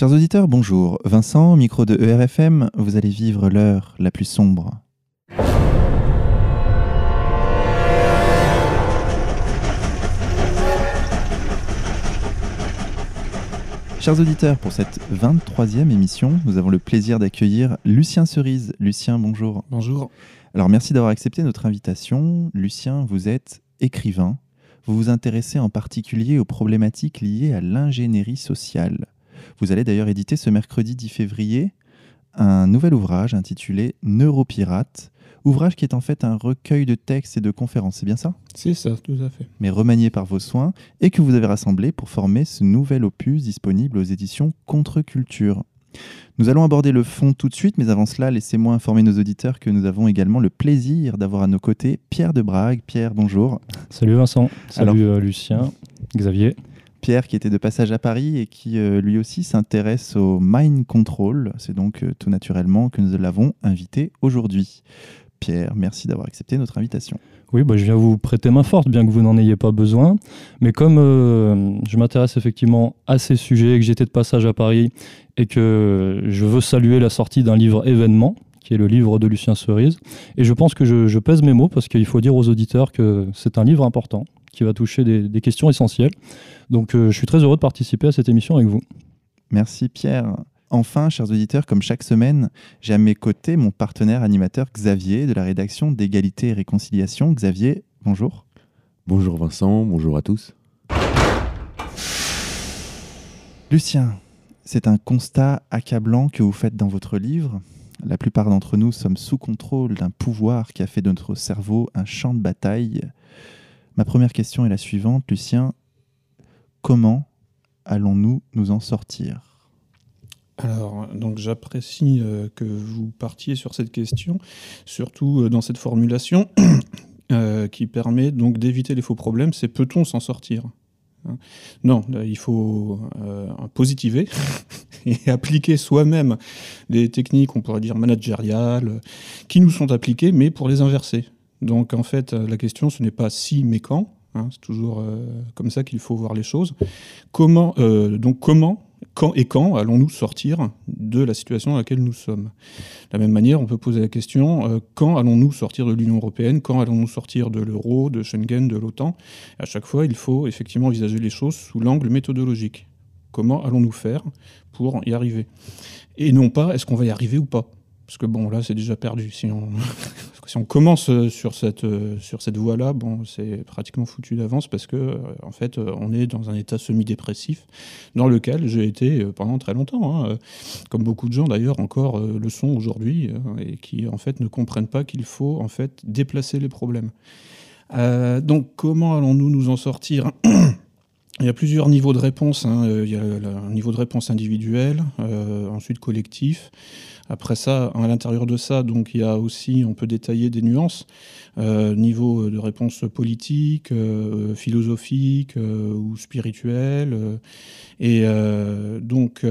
Chers auditeurs, bonjour. Vincent, micro de ERFM, vous allez vivre l'heure la plus sombre. Chers auditeurs, pour cette 23e émission, nous avons le plaisir d'accueillir Lucien Cerise. Lucien, bonjour. Bonjour. Alors merci d'avoir accepté notre invitation. Lucien, vous êtes écrivain. Vous vous intéressez en particulier aux problématiques liées à l'ingénierie sociale. Vous allez d'ailleurs éditer ce mercredi 10 février un nouvel ouvrage intitulé Neuropirate, ouvrage qui est en fait un recueil de textes et de conférences, c'est bien ça? C'est ça, tout à fait. Mais remanié par vos soins et que vous avez rassemblé pour former ce nouvel opus disponible aux éditions Contre-Culture. Nous allons aborder le fond tout de suite, mais avant cela, laissez-moi informer nos auditeurs que nous avons également le plaisir d'avoir à nos côtés Pierre de Brague. Pierre, bonjour. Salut Vincent, salut euh, Lucien, Xavier. Pierre qui était de passage à Paris et qui euh, lui aussi s'intéresse au mind control. C'est donc euh, tout naturellement que nous l'avons invité aujourd'hui. Pierre, merci d'avoir accepté notre invitation. Oui, bah, je viens vous prêter main forte, bien que vous n'en ayez pas besoin. Mais comme euh, je m'intéresse effectivement à ces sujets, que j'étais de passage à Paris et que je veux saluer la sortie d'un livre événement, qui est le livre de Lucien Cerise, et je pense que je, pèse mes mots parce qu'il faut dire aux auditeurs que c'est un livre important qui va toucher des, questions essentielles. Donc euh, je suis très heureux de participer à cette émission avec vous. Merci Pierre. Enfin, chers auditeurs, comme chaque semaine, j'ai à mes côtés mon partenaire animateur Xavier de la rédaction d'égalité et réconciliation. Xavier, bonjour. Bonjour Vincent, bonjour à tous. Lucien, c'est un constat accablant que vous faites dans votre livre. La plupart d'entre nous sommes sous contrôle d'un pouvoir qui a fait de notre cerveau un champ de bataille. Ma première question est la suivante, Lucien. Comment allons-nous nous en sortir? Alors, donc j'apprécie euh, que vous partiez sur cette question, surtout euh, dans cette formulation euh, qui permet donc d'éviter les faux problèmes. C'est peut-on s'en sortir? Hein? Non, il faut positiver et appliquer soi-même des techniques, on pourrait dire managériales, qui nous sont appliquées, mais pour les inverser. Donc en fait, la question, ce n'est pas si, mais quand. Hein, c'est toujours comme ça qu'il faut voir les choses. Comment, donc comment quand et quand allons-nous sortir de la situation dans laquelle nous sommes? De la même manière, on peut poser la question euh, quand allons-nous sortir de l'Union européenne? Quand allons-nous sortir de l'euro, de Schengen, de l'OTAN? À chaque fois, il faut effectivement envisager les choses sous l'angle méthodologique. Comment allons-nous faire pour y arriver? Et non pas est-ce qu'on va y arriver ou pas? Parce que bon, là, c'est déjà perdu. Si si on commence euh, sur cette, euh, sur cette voie-là, bon, c'est pratiquement foutu d'avance parce que, euh, en fait, on est dans un état semi-dépressif dans lequel j'ai été pendant très longtemps, hein, comme beaucoup de gens d'ailleurs encore le sont aujourd'hui, et qui, en fait, ne comprennent pas qu'il faut, en fait, déplacer les problèmes. donc, comment allons-nous nous en sortir? Il y a plusieurs niveaux de réponse. Hein. Il y a un niveau de réponse individuel, ensuite collectif. Après ça, à l'intérieur de ça, donc il y a aussi, on peut détailler des nuances, euh, niveau de réponse politique, euh, philosophique euh, ou spirituelle. et donc,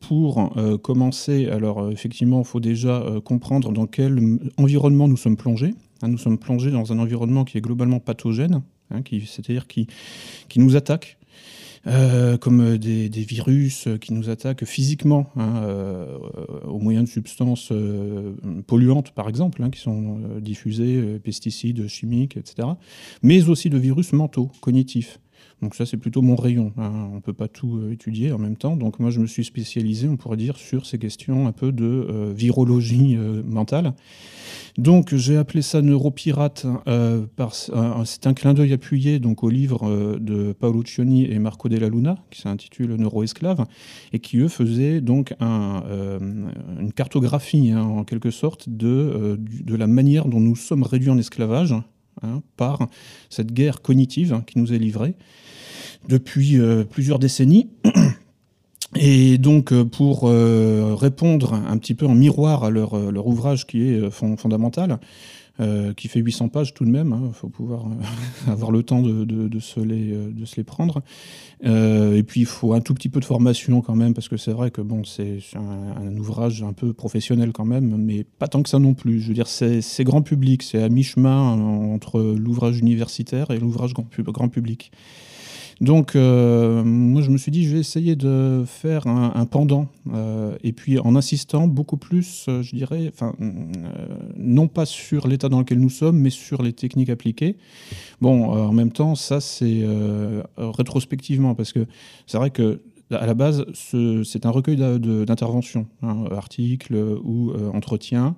pour commencer, alors effectivement, il faut déjà comprendre dans quel environnement nous sommes plongés. Hein, nous sommes plongés dans un environnement qui est globalement pathogène, hein, c'est-à-dire qui, nous attaque euh, comme euh, des, virus euh, qui nous attaquent physiquement, hein, au moyen de substances polluantes, par exemple, hein, qui sont diffusées, pesticides, chimiques, etc., mais aussi de virus mentaux, cognitifs. Donc ça, c'est plutôt mon rayon. Hein. On ne peut pas tout étudier en même temps. Donc moi, je me suis spécialisé, on pourrait dire, sur ces questions un peu de virologie mentale. Donc j'ai appelé ça Neuropirate, euh, c'est un clin d'œil appuyé donc, au livre euh, de Paolo Cioni et Marco Della Luna, qui s'intitule Neuroesclave, et qui eux faisaient donc euh, une cartographie hein, en quelque sorte de, de la manière dont nous sommes réduits en esclavage hein, par cette guerre cognitive qui nous est livrée depuis plusieurs décennies. Et donc, euh, pour euh, répondre un petit peu en miroir à euh, leur ouvrage qui est fondamental, qui fait 800 pages tout de même, il hein, faut pouvoir avoir le temps de, se, les, de se les prendre. et puis, il faut un tout petit peu de formation quand même, parce que c'est vrai que bon, c'est un, ouvrage un peu professionnel quand même, mais pas tant que ça non plus. Je veux dire, c'est grand public, c'est à mi-chemin entre l'ouvrage universitaire et l'ouvrage grand public. Donc, moi, je me suis dit, je vais essayer de faire un, pendant, et puis en insistant beaucoup plus, je dirais, enfin, non pas sur l'état dans lequel nous sommes, mais sur les techniques appliquées. Bon, en même temps, ça, c'est rétrospectivement, parce que c'est vrai que à la base, c'est un recueil d'interventions, hein, articles ou entretiens,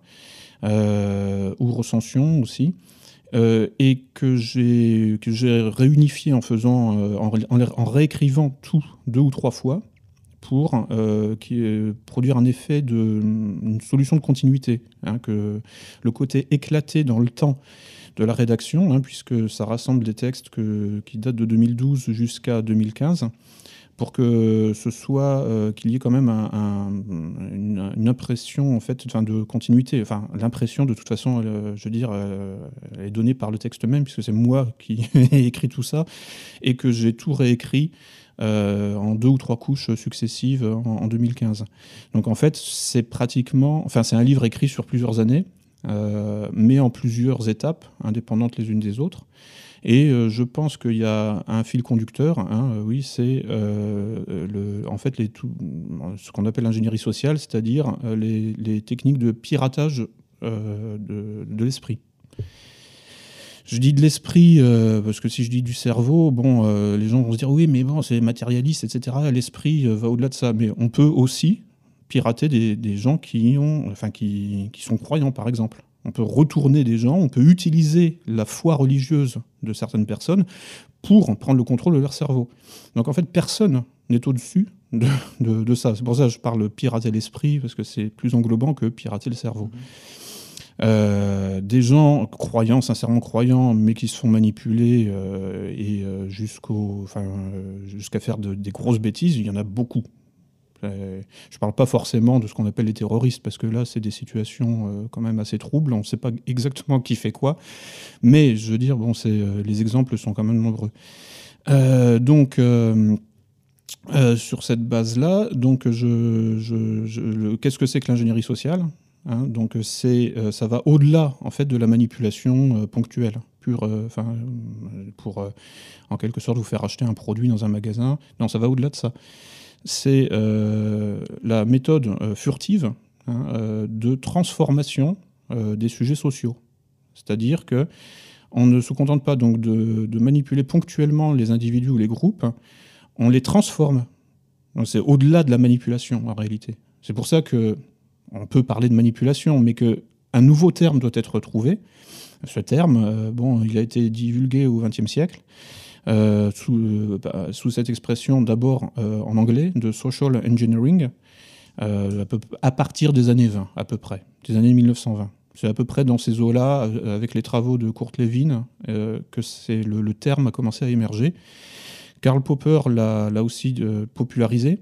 ou recensions aussi. Euh, et que j'ai réunifié en faisant euh, en, réécrivant tout deux ou trois fois pour euh, produire un effet de une solution de continuité, hein, que le côté éclaté dans le temps de la rédaction, hein, puisque ça rassemble des textes qui datent de 2012 jusqu'à 2015 pour que ce soit euh, qu'il y ait quand même une, impression en fait, de continuité. Enfin, l'impression de toute façon, euh, je veux dire, euh, est donnée par le texte même, puisque c'est moi qui ai écrit tout ça et que j'ai tout réécrit. en deux ou trois couches successives en, 2015. Donc en fait, c'est pratiquement, enfin c'est un livre écrit sur plusieurs années, mais en plusieurs étapes indépendantes les unes des autres. Et euh, je pense qu'il y a un fil conducteur, hein, euh, oui, c'est euh, en fait ce qu'on appelle l'ingénierie sociale, c'est-à-dire les, techniques de piratage de, l'esprit. Je dis de l'esprit parce que si je dis du cerveau, bon, les gens vont se dire oui, mais bon, c'est matérialiste, etc. L'esprit va au-delà de ça, mais on peut aussi pirater des, gens qui sont croyants, par exemple on peut retourner des gens, on peut utiliser la foi religieuse de certaines personnes pour prendre le contrôle de leur cerveau. Donc en fait, personne n'est au-dessus de, ça. C'est pour ça que je parle pirater l'esprit, parce que c'est plus englobant que pirater le cerveau. Euh, des gens croyants, sincèrement croyants, mais qui se font manipuler euh, et euh, jusqu'à faire des grosses bêtises, il y en a beaucoup. Euh, je ne parle pas forcément de ce qu'on appelle les terroristes, parce que là, c'est des situations euh, quand même assez troubles. On ne sait pas exactement qui fait quoi. Mais je veux dire, bon, euh, les exemples sont quand même nombreux. donc, sur cette base-là, donc qu'est-ce que c'est que l'ingénierie sociale hein? Donc, ça va au-delà en fait de la manipulation ponctuelle. Enfin, pour en quelque sorte vous faire acheter un produit dans un magasin. Non, ça va au-delà de ça c'est euh, la méthode euh, furtive hein, euh, de transformation des sujets sociaux. C'est-à-dire que on ne se contente pas donc de, manipuler ponctuellement les individus ou les groupes, on les transforme. C'est au-delà de la manipulation en réalité. C'est pour ça que on peut parler de manipulation, mais que un nouveau terme doit être trouvé. Ce terme, bon, il a été divulgué au XXe siècle. Euh, sous, bah, sous, cette expression d'abord euh, en anglais de social engineering euh, à, partir des années 20 à peu près, des années 1920. C'est à peu près dans ces eaux-là, avec les travaux de Kurt Lewin, que c'est le, terme a commencé à émerger. Karl Popper l'a aussi popularisé.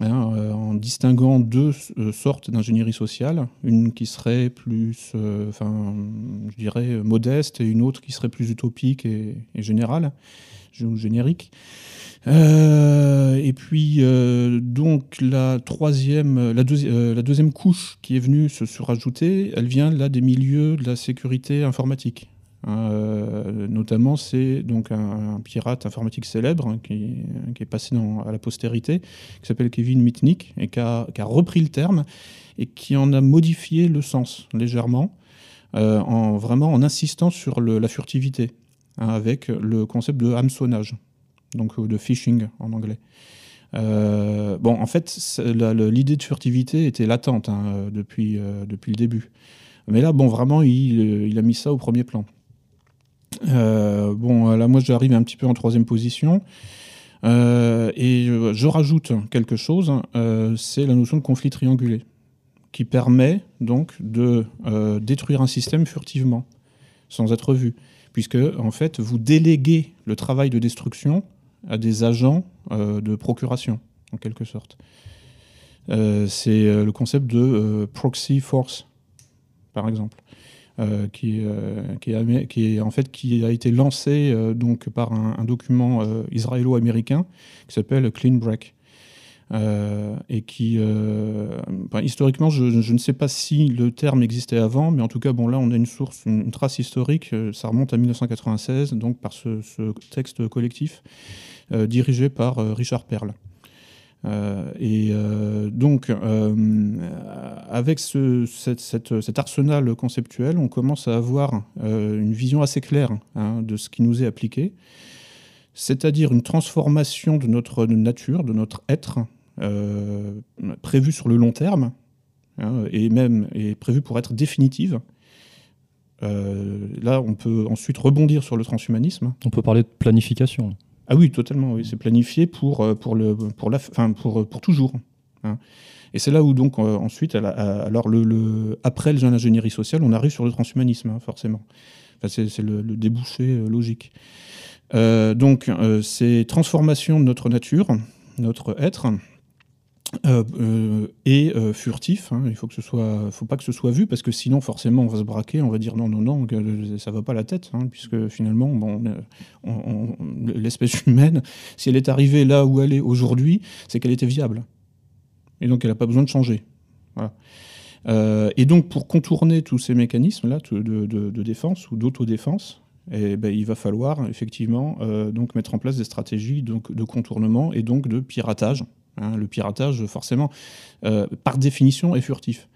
Hein, en distinguant deux sortes d'ingénierie sociale, une qui serait plus, enfin, je dirais, modeste et une autre qui serait plus utopique et, et générale générique. Euh, et puis, euh, donc, la troisième, euh, la, deuxième couche qui est venue se surajouter, elle vient là des milieux de la sécurité informatique. Hein, notamment, c'est donc un, pirate informatique célèbre hein, qui, est passé à la postérité, qui s'appelle Kevin Mitnick, et qui a, repris le terme et qui en a modifié le sens légèrement, en, vraiment en insistant sur la furtivité. Hein, avec le concept de hameçonnage, donc de phishing en anglais. Euh, bon, en fait, l'idée de furtivité était latente depuis, euh, depuis le début. Mais là, bon, vraiment, il, a mis ça au premier plan. Euh, bon, là, moi, j'arrive un petit peu en troisième position. et je, rajoute quelque chose, c'est la notion de conflit triangulé, qui permet donc de détruire un système furtivement, sans être vu puisque en fait vous déléguez le travail de destruction à des agents euh, de procuration, en quelque sorte. Euh, c'est euh, le concept de proxy force, par exemple, qui, qui, est, en fait qui a été lancé donc par un, document israélo-américain qui s'appelle Clean Break. Euh, et qui, euh, historiquement, je, ne sais pas si le terme existait avant, mais en tout cas, bon, là, on a une source, une, trace historique. Euh, ça remonte à 1996, donc par ce, texte collectif dirigé par Richard Perle. Et donc, avec cet arsenal conceptuel, on commence à avoir une vision assez claire hein, de ce qui nous est appliqué, c'est-à-dire une transformation de notre nature, de notre être, prévue sur le long terme, hein, et même est prévue pour être définitive. Euh, là, on peut ensuite rebondir sur le transhumanisme. On peut parler de planification. Ah oui, totalement. Oui. C'est planifié pour, euh, le, toujours. Et c'est là où, donc, euh, ensuite, alors le, après l'ingénierie sociale, on arrive sur le transhumanisme, hein, forcément. c'est le, débouché logique. donc, c'est transformation de notre nature, notre être, euh, euh, et euh, furtif. Hein. il faut que ce soit, faut pas que ce soit vu parce que sinon forcément on va se braquer, on va dire non non non, ça va pas la tête, hein, puisque finalement bon, l'espèce humaine, si elle est arrivée là où elle est aujourd'hui, c'est qu'elle était viable et donc elle n'a pas besoin de changer. et donc pour contourner tous ces mécanismes là de, défense ou d'autodéfense, eh ben, il va falloir effectivement donc mettre en place des stratégies donc, de contournement et donc de piratage Hein, le piratage, forcément, euh, par définition, est furtif.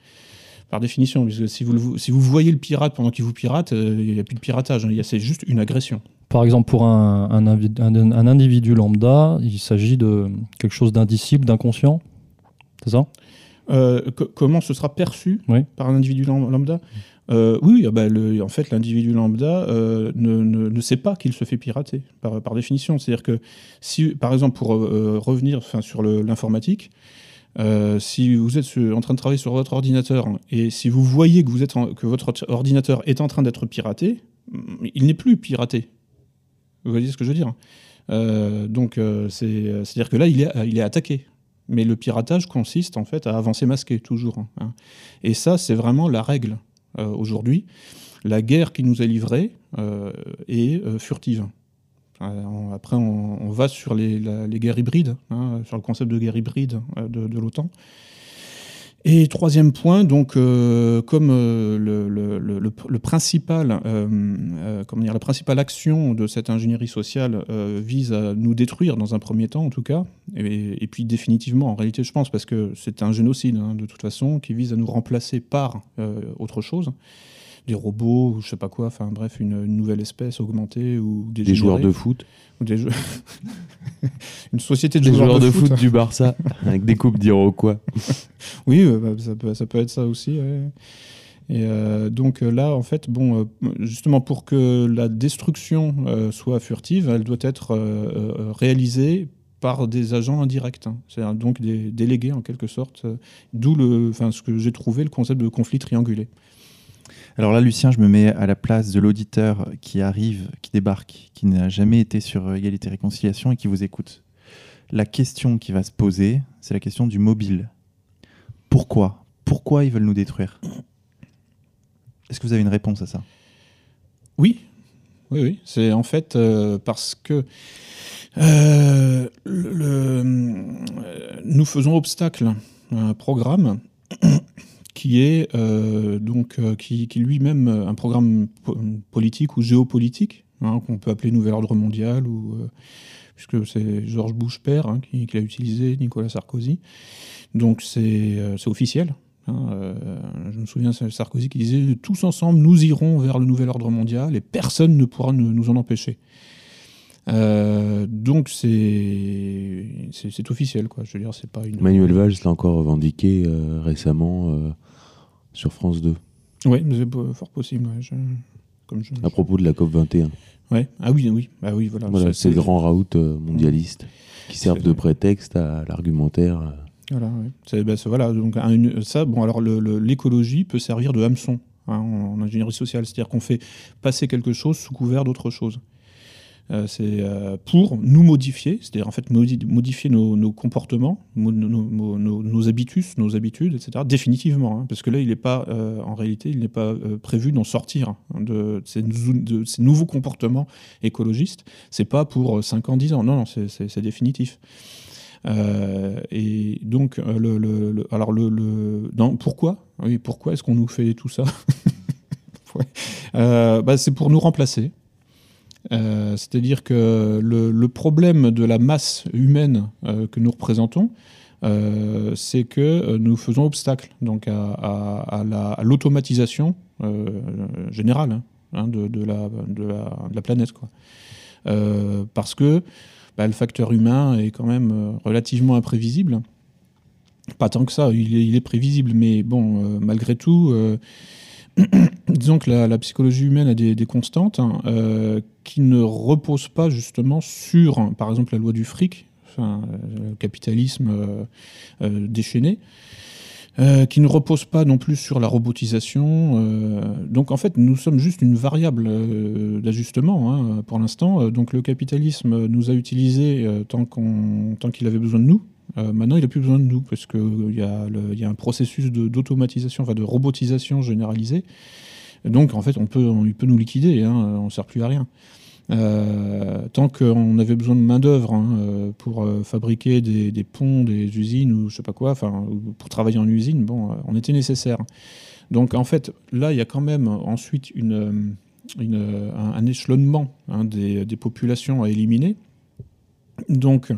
Par définition, puisque si vous, si vous voyez le pirate pendant qu'il vous pirate, euh, il n'y a plus de piratage, hein. c'est juste une agression. Par exemple, pour un, un, individu lambda, il s'agit de quelque chose d'indicible, d'inconscient C'est ça? Euh, Comment ce sera perçu par un individu lambda? Euh, oui, ah bah, en fait, l'individu lambda euh, ne, sait pas qu'il se fait pirater, par, définition. C'est-à-dire que, si, par exemple, pour euh, revenir sur l'informatique, si vous êtes en train de travailler sur votre ordinateur et si vous voyez que, vous êtes que votre ordinateur est en train d'être piraté, mm, il n'est plus piraté. Vous voyez ce que je veux dire Donc, c'est-à-dire que là, il est, il est attaqué. Mais le piratage consiste en fait à avancer masqué, toujours. Hein. Et ça, c'est vraiment la règle. Euh, aujourd'hui, la guerre qui nous est livrée euh, est euh, furtive. Après, on, va sur les, guerres hybrides, hein, sur le concept de guerre hybride de, l'OTAN. Et troisième point, donc, comme principal, la principale action de cette ingénierie sociale vise à nous détruire dans un premier temps, en tout cas, et, puis définitivement, en réalité, je pense, parce que c'est un génocide, hein, de toute façon, qui vise à nous remplacer par autre chose des robots ou je sais pas quoi, enfin bref, une, nouvelle espèce augmentée ou des, joueurs de foot. Ou des une société de des joueurs, de, foot, du Barça avec des coupes quoi oui, bah, ça, peut, ça peut être ça aussi. Et euh, donc là, en fait, bon, euh, justement pour que la destruction euh, soit furtive, elle doit être réalisée par des agents indirects, hein. c'est-à-dire donc des délégués en quelque sorte, d'où le, enfin, ce que j'ai trouvé le concept de conflit triangulé. Alors là, Lucien, je me mets à la place de l'auditeur qui arrive, qui débarque, qui n'a jamais été sur égalité et réconciliation et qui vous écoute. La question qui va se poser, c'est la question du mobile. Pourquoi? Pourquoi ils veulent nous détruire? Est-ce que vous avez une réponse à ça? Oui, oui, oui. C'est en fait euh, parce que euh, nous faisons obstacle à un programme qui est euh, donc euh, qui, lui-même euh, un programme politique ou géopolitique hein, qu'on peut appeler nouvel ordre mondial ou puisque c'est George Bush père hein, qui, l'a utilisé, Nicolas Sarkozy. Donc c'est officiel. Hein, je me souviens de Sarkozy qui disait tous ensemble nous irons vers le nouvel ordre mondial et personne ne pourra nous, en empêcher. donc c'est c'est officiel quoi. Je veux dire c'est pas une. Manuel Valls l'a encore revendiqué récemment sur France 2. Oui, c'est fort possible. comme À propos de la COP 21. Ouais. Ah oui, oui. Bah oui voilà. voilà c'est le grand raout euh, mondialiste qui servent de prétexte à l'argumentaire. Euh. Voilà, ouais. bah, voilà, donc ça, bon, alors l'écologie peut servir de hameçon hein, en, ingénierie sociale, c'est-à-dire qu'on fait passer quelque chose sous couvert d'autre chose. Euh, c'est euh, pour nous modifier, c'est-à-dire en fait modifier nos, comportements, nos, habitus, nos habitudes, etc. Définitivement, hein, parce que là, il n'est pas, euh, en réalité, il n'est pas prévu d'en sortir hein, de, ces, nouveaux comportements écologistes. C'est pas pour 5 ans, 10 ans, non, non, c'est définitif. et donc, alors pourquoi? Pourquoi est-ce qu'on nous fait tout ça? Bah, C'est pour nous remplacer. C'est-à-dire que le, problème de la masse humaine que nous représentons, c'est que nous faisons obstacle donc à, l'automatisation générale de, la, planète. Quoi. parce que bah, le facteur humain est quand même relativement imprévisible. Pas tant que ça, il est, prévisible, mais bon, euh, malgré tout, euh, disons que la, psychologie humaine a des, constantes hein, euh, qui ne reposent pas justement sur, par exemple, la loi du fric, le capitalisme déchaîné. qui ne repose pas non plus sur la robotisation. donc en fait, nous sommes juste une variable d'ajustement hein, pour l'instant. Donc le capitalisme nous a utilisés tant qu'il avait besoin de nous. Euh, maintenant, il n'a plus besoin de nous parce qu'il y, a un processus d'automatisation, enfin de robotisation généralisée. Donc, en fait, on peut, il peut nous liquider, hein, on ne sert plus à rien. Euh, tant qu'on avait besoin de main-d'œuvre hein, euh, pour fabriquer des, ponts, des usines ou je sais pas quoi, enfin, pour travailler en usine, bon, on était nécessaire. Donc, en fait, là, il y a quand même ensuite un, échelonnement hein, des, des, populations à éliminer. Donc,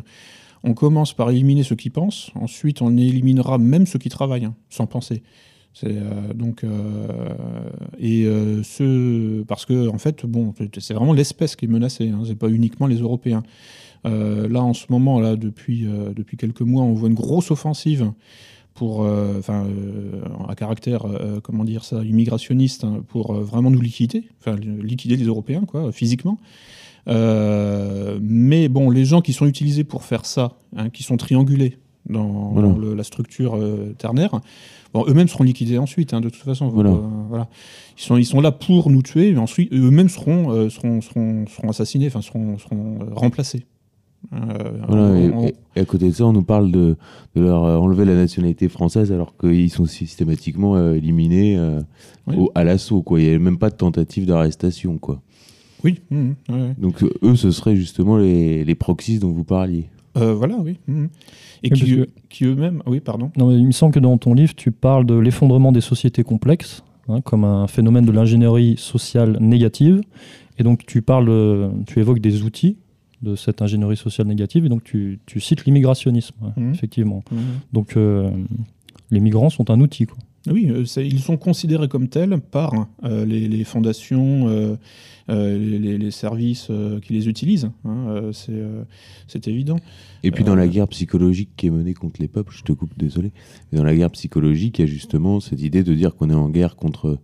on commence par éliminer ceux qui pensent, ensuite on éliminera même ceux qui travaillent, hein, sans penser. Euh, donc euh, et euh, ce parce que en fait bon c'est vraiment l'espèce qui est menacée, hein, c'est pas uniquement les Européens. là en ce moment là depuis depuis quelques mois on voit une grosse offensive pour enfin à caractère comment dire ça immigrationniste hein, pour vraiment nous liquider, liquider les Européens quoi physiquement. Euh, mais bon, les gens qui sont utilisés pour faire ça, hein, qui sont triangulés dans, la structure euh, ternaire, bon, eux-mêmes seront liquidés ensuite, hein, de toute façon. voilà. Ils, sont, ils sont là pour nous tuer, mais ensuite eux-mêmes seront, euh, seront, seront, seront, assassinés, enfin seront, seront remplacés. et, à côté de ça, on nous parle de, de, leur enlever la nationalité française alors qu'ils sont systématiquement éliminés à l'assaut. Il n'y a même pas de tentative d'arrestation. quoi. Oui. Mmh, mmh, Donc euh, eux, ce seraient justement les, les proxys dont vous parliez. Euh, voilà, oui. Mmh, Et qui, eux-mêmes. Oui, pardon. Non, il me semble que dans ton livre, tu parles de l'effondrement des sociétés complexes hein, comme un phénomène de l'ingénierie sociale négative. Et donc, tu parles, tu évoques des outils de cette ingénierie sociale négative. Et donc, tu, tu cites l'immigrationnisme, effectivement. Donc, euh, les migrants sont un outil. Quoi. Oui, ils sont considérés comme tels par les, les, fondations euh, les, services euh, qui les utilisent. Hein, euh, c'est évident. Et puis dans la guerre psychologique qui est menée contre les peuples, je te coupe, désolé, mais dans la guerre psychologique, il y a justement cette idée de dire qu'on est en guerre contre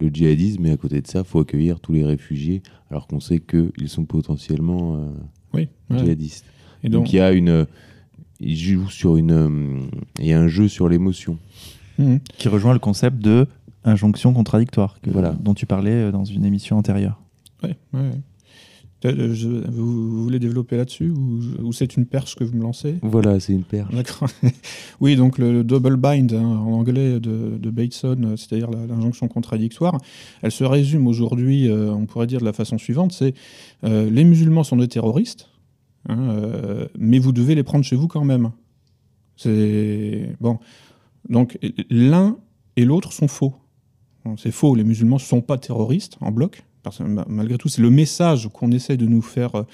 le djihadisme, mais à côté de ça, il faut accueillir tous les réfugiés, alors qu'on sait qu'ils sont potentiellement djihadistes. Et donc, il y a une, il joue sur une, il y a un jeu sur l'émotion, mmh. qui rejoint le concept de injonction contradictoire, que, voilà. dont tu parlais dans une émission antérieure. Ouais, euh, vous, voulez développer là-dessus ou, c'est une perche que vous me lancez? Voilà, c'est une perche. D'accord. oui, donc le, double bind hein, en anglais de, de Bateson, euh, c'est-à-dire l'injonction contradictoire, elle se résume aujourd'hui, euh, on pourrait dire de la façon suivante c'est les musulmans sont des terroristes, hein, mais vous devez les prendre chez vous quand même. C'est bon. Donc l'un et l'autre sont faux. C'est faux, les musulmans ne sont pas terroristes en bloc, malgré tout, c'est le message qu'on essaie de nous faire,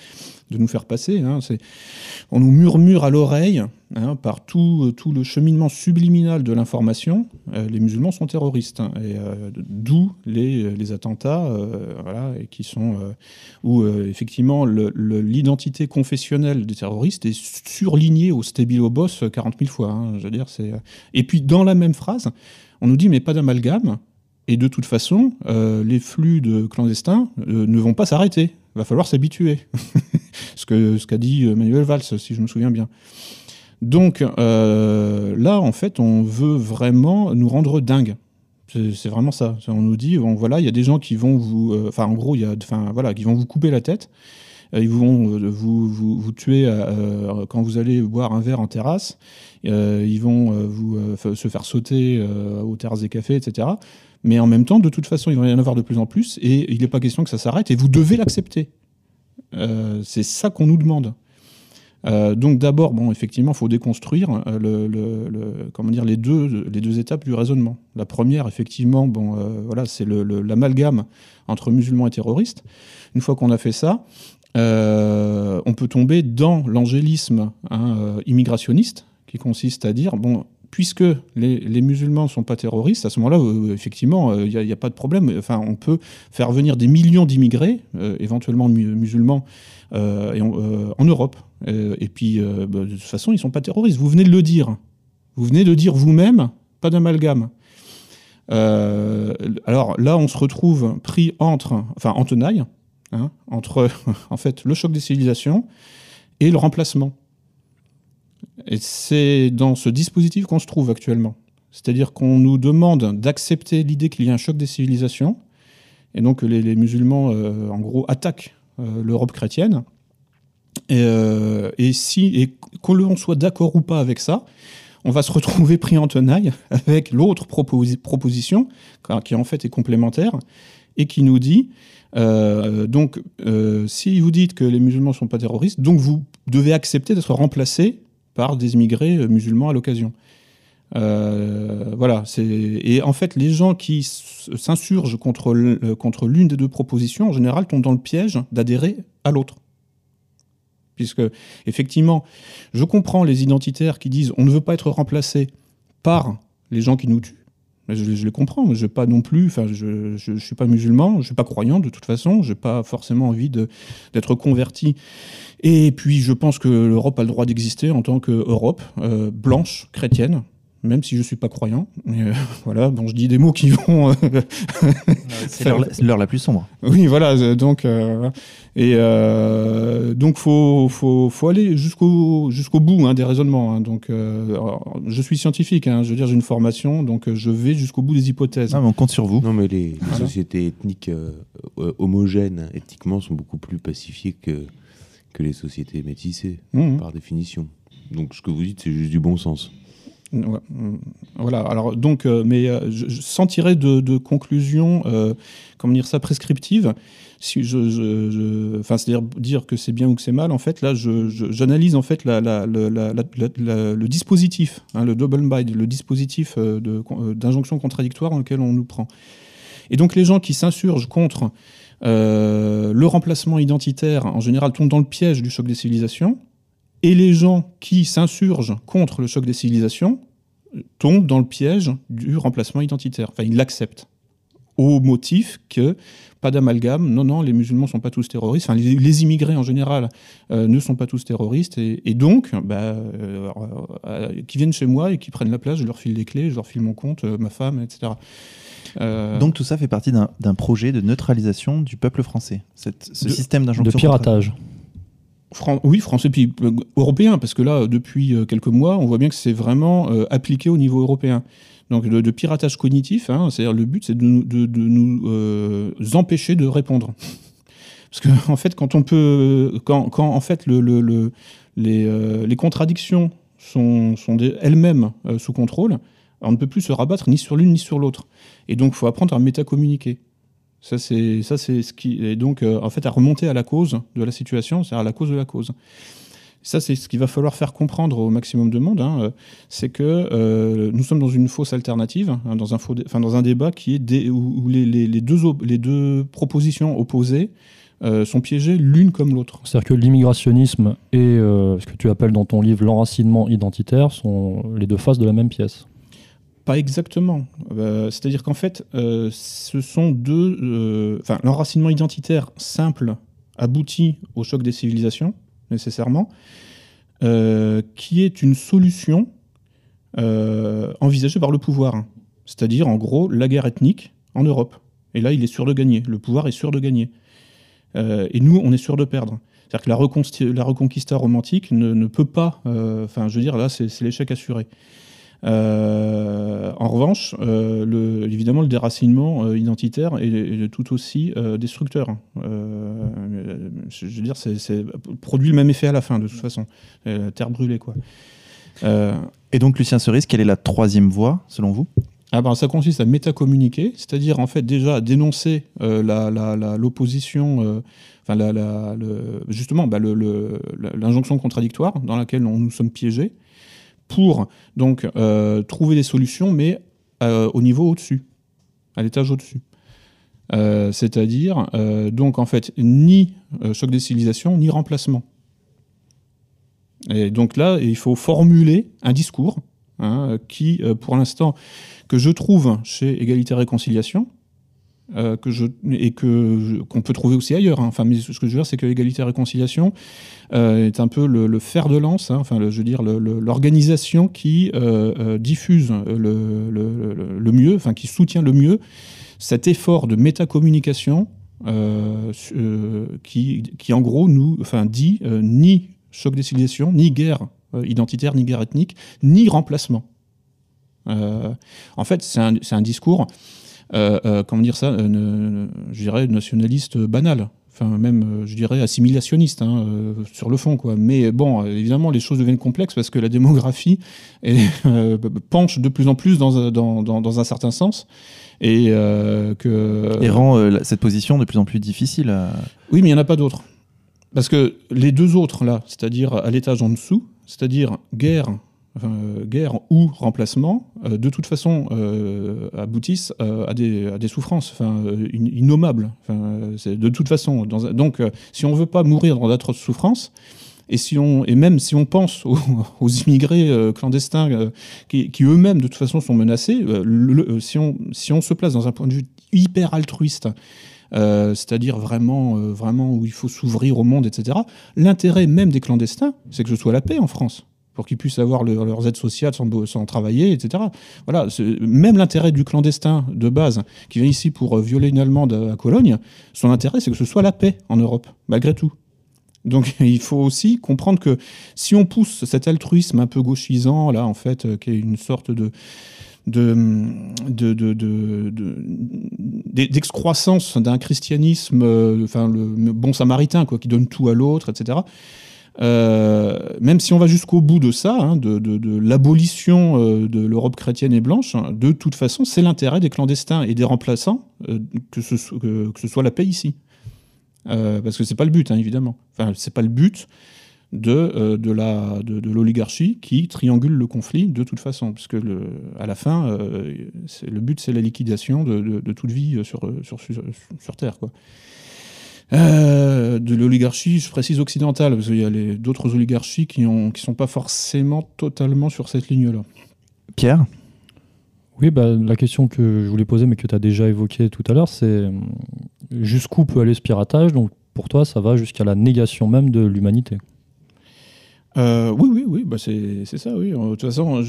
de nous faire passer. Hein. on nous murmure à l'oreille, hein, par tout, tout, le cheminement subliminal de l'information, euh, les musulmans sont terroristes. Hein. euh, d'où les, les, attentats, euh, voilà, et qui sont où effectivement l'identité confessionnelle des terroristes est surlignée au stabilo boss 40 000 fois. je veux dire. Et puis dans la même phrase, on nous dit mais pas d'amalgame. Et de toute façon, euh, les flux de clandestins euh, ne vont pas s'arrêter. Il va falloir s'habituer. ce qu'a ce qu'a dit euh, Manuel Valls, si je me souviens bien. Donc là, en fait, on veut vraiment nous rendre dingues. C'est vraiment ça. On nous dit, voilà, il y a des gens qui vont vous, enfin, en gros, il y a, voilà, qui vont vous couper la tête. Ils vont vous, vous, vous tuer quand vous allez boire un verre en terrasse. ils vont vous se faire sauter aux terrasses des cafés, etc. Mais en même temps, de toute façon, il va y en avoir de plus en plus et il n'est pas question que ça s'arrête et vous devez l'accepter. Euh, c'est ça qu'on nous demande. Euh, donc d'abord, bon, effectivement, il faut déconstruire euh, les, deux, étapes du raisonnement. La première, effectivement, bon, voilà, c'est l'amalgame entre musulmans et terroristes. Une fois qu'on a fait ça, on peut tomber dans l'angélisme hein, immigrationniste, qui consiste à dire, bon, puisque les, musulmans ne sont pas terroristes, à ce moment-là, effectivement, il n'y a, pas de problème. Enfin, on peut faire venir des millions d'immigrés, éventuellement musulmans, en Europe. Euh, et puis, euh, bah, de toute façon, ils ne sont pas terroristes. Vous venez de le dire. Vous venez de dire vous-même, pas d'amalgame. Euh, alors là, on se retrouve pris entre, enfin en tenaille, hein, entre en fait le choc des civilisations et le remplacement. Et c'est dans ce dispositif qu'on se trouve actuellement. C'est-à-dire qu'on nous demande d'accepter l'idée qu'il y a un choc des civilisations, et donc que les, musulmans, en gros, attaquent l'Europe chrétienne, euh, et, si, et qu'on l'on soit d'accord ou pas avec ça, on va se retrouver pris en tenaille avec l'autre proposition, qui en fait est complémentaire, et qui nous dit, euh, donc, euh, si vous dites que les musulmans ne sont pas terroristes, donc vous devez accepter d'être remplacé par des immigrés musulmans à l'occasion. voilà, et en fait, les gens qui s'insurgent contre, contre l'une des deux propositions, en général, tombent dans le piège d'adhérer à l'autre puisque effectivement, je comprends les identitaires qui disent on ne veut pas être remplacé par les gens qui nous tuent. Je, les comprends, je pas non plus, je ne suis pas musulman, je ne suis pas croyant de toute façon, je n'ai pas forcément envie d'être converti. Et puis je pense que l'Europe a le droit d'exister en tant qu'Europe euh, blanche, chrétienne, même si je ne suis pas croyant. Euh, voilà, bon, je dis des mots qui vont. Euh, c'est l'heure la plus sombre. Oui, voilà. Euh, donc, et donc, faut, faut, faut aller jusqu'au jusqu'au bout hein, des raisonnements. Hein. donc, je suis scientifique. Hein, je veux dire, j'ai une formation, donc je vais jusqu'au bout des hypothèses. Ah, on compte sur vous. Non, mais les, sociétés ethniques homogènes, ethniquement, sont beaucoup plus pacifiées que que les sociétés métissées, mmh. par définition. Donc, ce que vous dites, c'est juste du bon sens. Mm, voilà. Alors donc, euh, mais euh, je, sentirais de, conclusion, euh, comment dire ça, prescriptive. Si je, enfin, c'est-à-dire dire que c'est bien ou que c'est mal. En fait, là, j'analyse en fait le dispositif, hein, le double bind, le dispositif d'injonction contradictoire dans lequel on nous prend. Et donc, les gens qui s'insurgent contre le remplacement identitaire, en général, tombent dans le piège du choc des civilisations. Et les gens qui s'insurgent contre le choc des civilisations tombent dans le piège du remplacement identitaire. Enfin, ils l'acceptent. Au motif que pas d'amalgame, non, non, les musulmans ne sont pas tous terroristes, enfin, les, immigrés en général euh, ne sont pas tous terroristes, et, donc, bah, euh, euh, qui viennent chez moi et qui prennent la place, je leur file les clés, je leur file mon compte, ma femme, etc. Donc tout ça fait partie d'un projet de neutralisation du peuple français, cette, ce système d'injonction. De piratage oui, français puis euh, européen, parce que là, depuis euh, quelques mois, on voit bien que c'est vraiment euh, appliqué au niveau européen. Donc de, piratage cognitif, hein, c'est-à-dire le but, c'est de, nous empêcher de répondre. Parce que en fait, quand on peut, quand, en fait le, les, contradictions sont, sont elles-mêmes sous contrôle, on ne peut plus se rabattre ni sur l'une ni sur l'autre. Et donc, il faut apprendre à métacommuniquer. Ça, c'est ce qui est donc euh, en fait à remonter à la cause de la situation, c'est-à-dire à la cause de la cause. Ça, c'est ce qu'il va falloir faire comprendre au maximum de monde. Hein, euh, c'est que euh, nous sommes dans une fausse alternative, hein, dans, un faux, enfin, dans un débat qui est où, les, deux, les deux propositions opposées sont piégées l'une comme l'autre. C'est-à-dire que l'immigrationnisme et ce que tu appelles dans ton livre l'enracinement identitaire sont les deux faces de la même pièce. Pas exactement. Euh, c'est-à-dire qu'en fait, euh, ce sont deux. Euh, enfin, l'enracinement identitaire simple aboutit au choc des civilisations, nécessairement, qui est une solution envisagée par le pouvoir. C'est-à-dire, en gros, la guerre ethnique en Europe. Et là, il est sûr de gagner. Le pouvoir est sûr de gagner. et nous, on est sûr de perdre. C'est-à-dire que la, reconquista romantique ne, ne peut pas. Enfin, je veux dire, là, c'est l'échec assuré. Euh, en revanche, euh, le, évidemment, le déracinement euh, identitaire est, tout aussi destructeur. je veux dire, c'est produit le même effet à la fin, de toute façon. terre brûlée, quoi. Et donc, Lucien Cerise, quelle est la troisième voie, selon vous? Ah ben, ça consiste à métacommuniquer, c'est-à-dire en fait déjà dénoncer euh, l'opposition, euh, enfin justement bah, l'injonction contradictoire dans laquelle on, nous sommes piégés, pour donc euh, trouver des solutions, mais au niveau au-dessus, à l'étage au-dessus. c'est-à-dire donc en fait ni choc des civilisations ni remplacement. Et donc là, il faut formuler un discours hein, qui, pour l'instant, que je trouve chez Égalité Réconciliation, euh, que je, et que qu'on peut trouver aussi ailleurs. Hein. Enfin, ce que je veux dire, c'est que Égalité et Réconciliation euh, est un peu le, fer de lance, hein. enfin, je veux dire, l'organisation qui euh, diffuse le, le, mieux, enfin, qui soutient le mieux cet effort de métacommunication qui, qui, en gros, nous, enfin, dit ni choc des civilisations, ni guerre identitaire, ni guerre ethnique, ni remplacement. En fait, c'est un, discours, euh, euh, comment dire ça, je dirais nationaliste banal. Enfin même je dirais assimilationniste hein, sur le fond quoi. Mais bon évidemment les choses deviennent complexes parce que la démographie penche de plus en plus dans, dans, un certain sens et que et rend cette position de plus en plus difficile oui mais il n'y en a pas d'autres. Parce que les deux autres là c'est-à-dire à l'étage en dessous c'est-à-dire guerre euh, guerre ou remplacement, euh, de toute façon, euh, aboutissent à des, souffrances innommables. de toute façon. donc, si on ne veut pas mourir dans d'atroces souffrances, et, si on, et même si on pense aux, immigrés clandestins qui, eux-mêmes, de toute façon, sont menacés, si, on, si on se place dans un point de vue hyper altruiste, c'est-à-dire vraiment, vraiment où il faut s'ouvrir au monde, etc., l'intérêt même des clandestins, c'est que ce soit la paix en France pour qu'ils puissent avoir leurs aides sociales sans, travailler, etc. Voilà, même l'intérêt du clandestin de base qui vient ici pour euh, violer une Allemande à Cologne, son intérêt c'est que ce soit la paix en Europe, malgré tout. Donc il faut aussi comprendre que si on pousse cet altruisme un peu gauchisant, là en fait, euh, qui est une sorte de d'excroissance d'un christianisme, euh, enfin le bon samaritain quoi, qui donne tout à l'autre, etc. Euh, même si on va jusqu'au bout de ça, hein, de, l'abolition euh, de l'Europe chrétienne et blanche, hein, de toute façon, c'est l'intérêt des clandestins et des remplaçants euh, que, ce, soit la paix ici. parce que c'est pas le but, hein, évidemment. Enfin, c'est pas le but de, l'oligarchie qui triangule le conflit de toute façon, puisque le, à la fin, le but c'est la liquidation de, toute vie sur, Terre. Euh, de l'oligarchie, je précise occidentale, parce qu'il y a d'autres oligarchies qui ne qui sont pas forcément totalement sur cette ligne-là. Pierre? Oui, bah, la question que je voulais poser, mais que tu as déjà évoquée tout à l'heure, c'est euh, jusqu'où peut aller ce piratage? Donc pour toi, ça va jusqu'à la négation même de l'humanité euh, Oui, oui, oui, bah c'est ça, oui. De toute façon,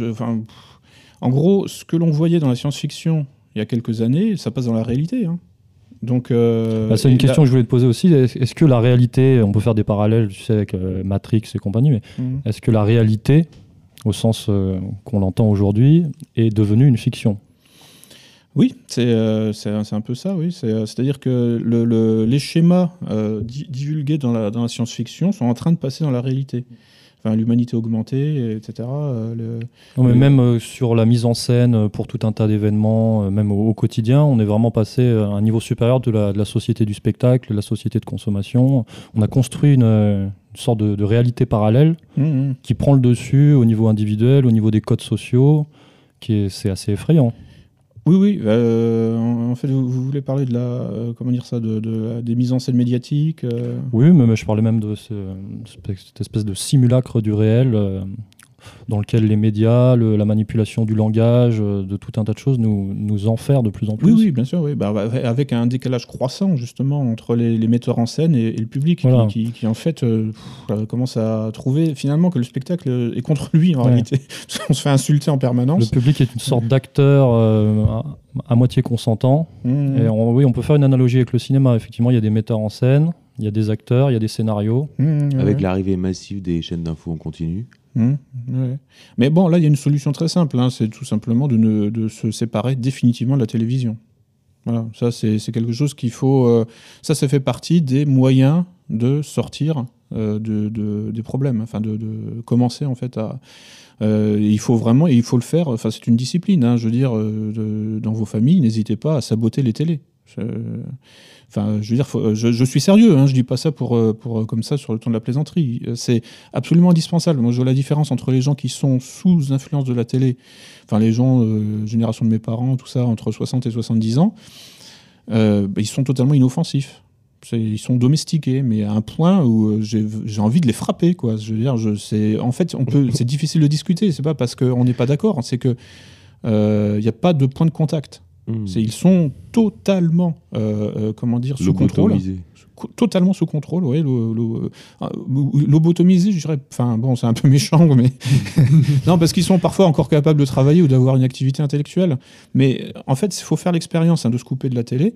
en gros, ce que l'on voyait dans la science-fiction il y a quelques années, ça passe dans la réalité. Hein. Donc, euh, bah, c'est une question que je voulais te poser aussi. Est-ce que la réalité, on peut faire des parallèles, tu sais, avec euh, Matrix et compagnie, mais mhm. est-ce que la réalité, au sens euh, qu'on l'entend aujourd'hui, est devenue une fiction? Oui, c'est un peu ça, oui. C'est-à-dire que le, les schémas divulgués dans la, dans la science-fiction sont en train de passer dans la réalité l'humanité augmentée, etc. Euh, mais Même euh, sur la mise en scène euh, pour tout un tas d'événements, même au, quotidien, on est vraiment passé à un niveau supérieur de la, société du spectacle, de la société de consommation. On a construit une, sorte de, réalité parallèle mmh, mmh. qui prend le dessus au niveau individuel, au niveau des codes sociaux, qui c'est assez effrayant. Oui, oui. Euh, en fait, vous, voulez parler de la, euh, comment dire ça, de, des mises en scène médiatiques. Euh oui, mais, je parlais même de cette espèce de simulacre du réel dans lequel les médias, la manipulation du langage, euh, de tout un tas de choses nous, nous enferment de plus en plus. Oui, oui bien sûr, oui. Bah, bah avec un décalage croissant justement entre les, metteurs en scène et, le public, qui, qui, en fait euh, euh, commence à trouver finalement que le spectacle est contre lui en réalité. On se fait insulter en permanence. Le public est une sorte d'acteur à, moitié consentant. Mmh. Et oui, on peut faire une analogie avec le cinéma. Effectivement, il y a des metteurs en scène, il y a des acteurs, il y a des scénarios. Mmh, avec l'arrivée massive des chaînes d'infos en continu. Mmh, Mais bon, là, il y a une solution très simple. Hein. c'est tout simplement de, se séparer définitivement de la télévision. Voilà, ça, c'est quelque chose qu'il faut. Euh, ça, ça fait partie des moyens de sortir de- des problèmes, enfin de, commencer en fait à. euh, il faut vraiment, et il faut le faire. Enfin, c'est une discipline. hein, je veux dire, euh, dans vos familles, n'hésitez pas à saboter les télés. Je- veux dire, faut- je, suis sérieux. Hein, je dis pas ça pour, euh, pour euh, comme ça sur le ton de la plaisanterie. Euh, C'est absolument indispensable. Moi, je vois la différence entre les gens qui sont sous influence de la télé, enfin les gens, euh, génération de mes parents, tout ça, entre 60 et 70 ans, euh, bah, ils sont totalement inoffensifs. Ils sont domestiqués, mais à un point où euh, j'ai envie de les frapper. Je veux dire, je, en fait, c'est difficile de discuter. C'est pas parce qu'on n'est pas d'accord, c'est que il n'y a pas de point de contact. Mmh. C'est- ils sont totalement, euh, euh, comment dire, sous contrôle totalement sous contrôle, lo- euh, lobotomisé, je dirais. Enfin, bon, c'est un peu méchant, mais non, parce qu'ils sont parfois encore capables de travailler ou d'avoir une activité intellectuelle. Mais en fait, il faut faire l'expérience hein, de se couper de la télé.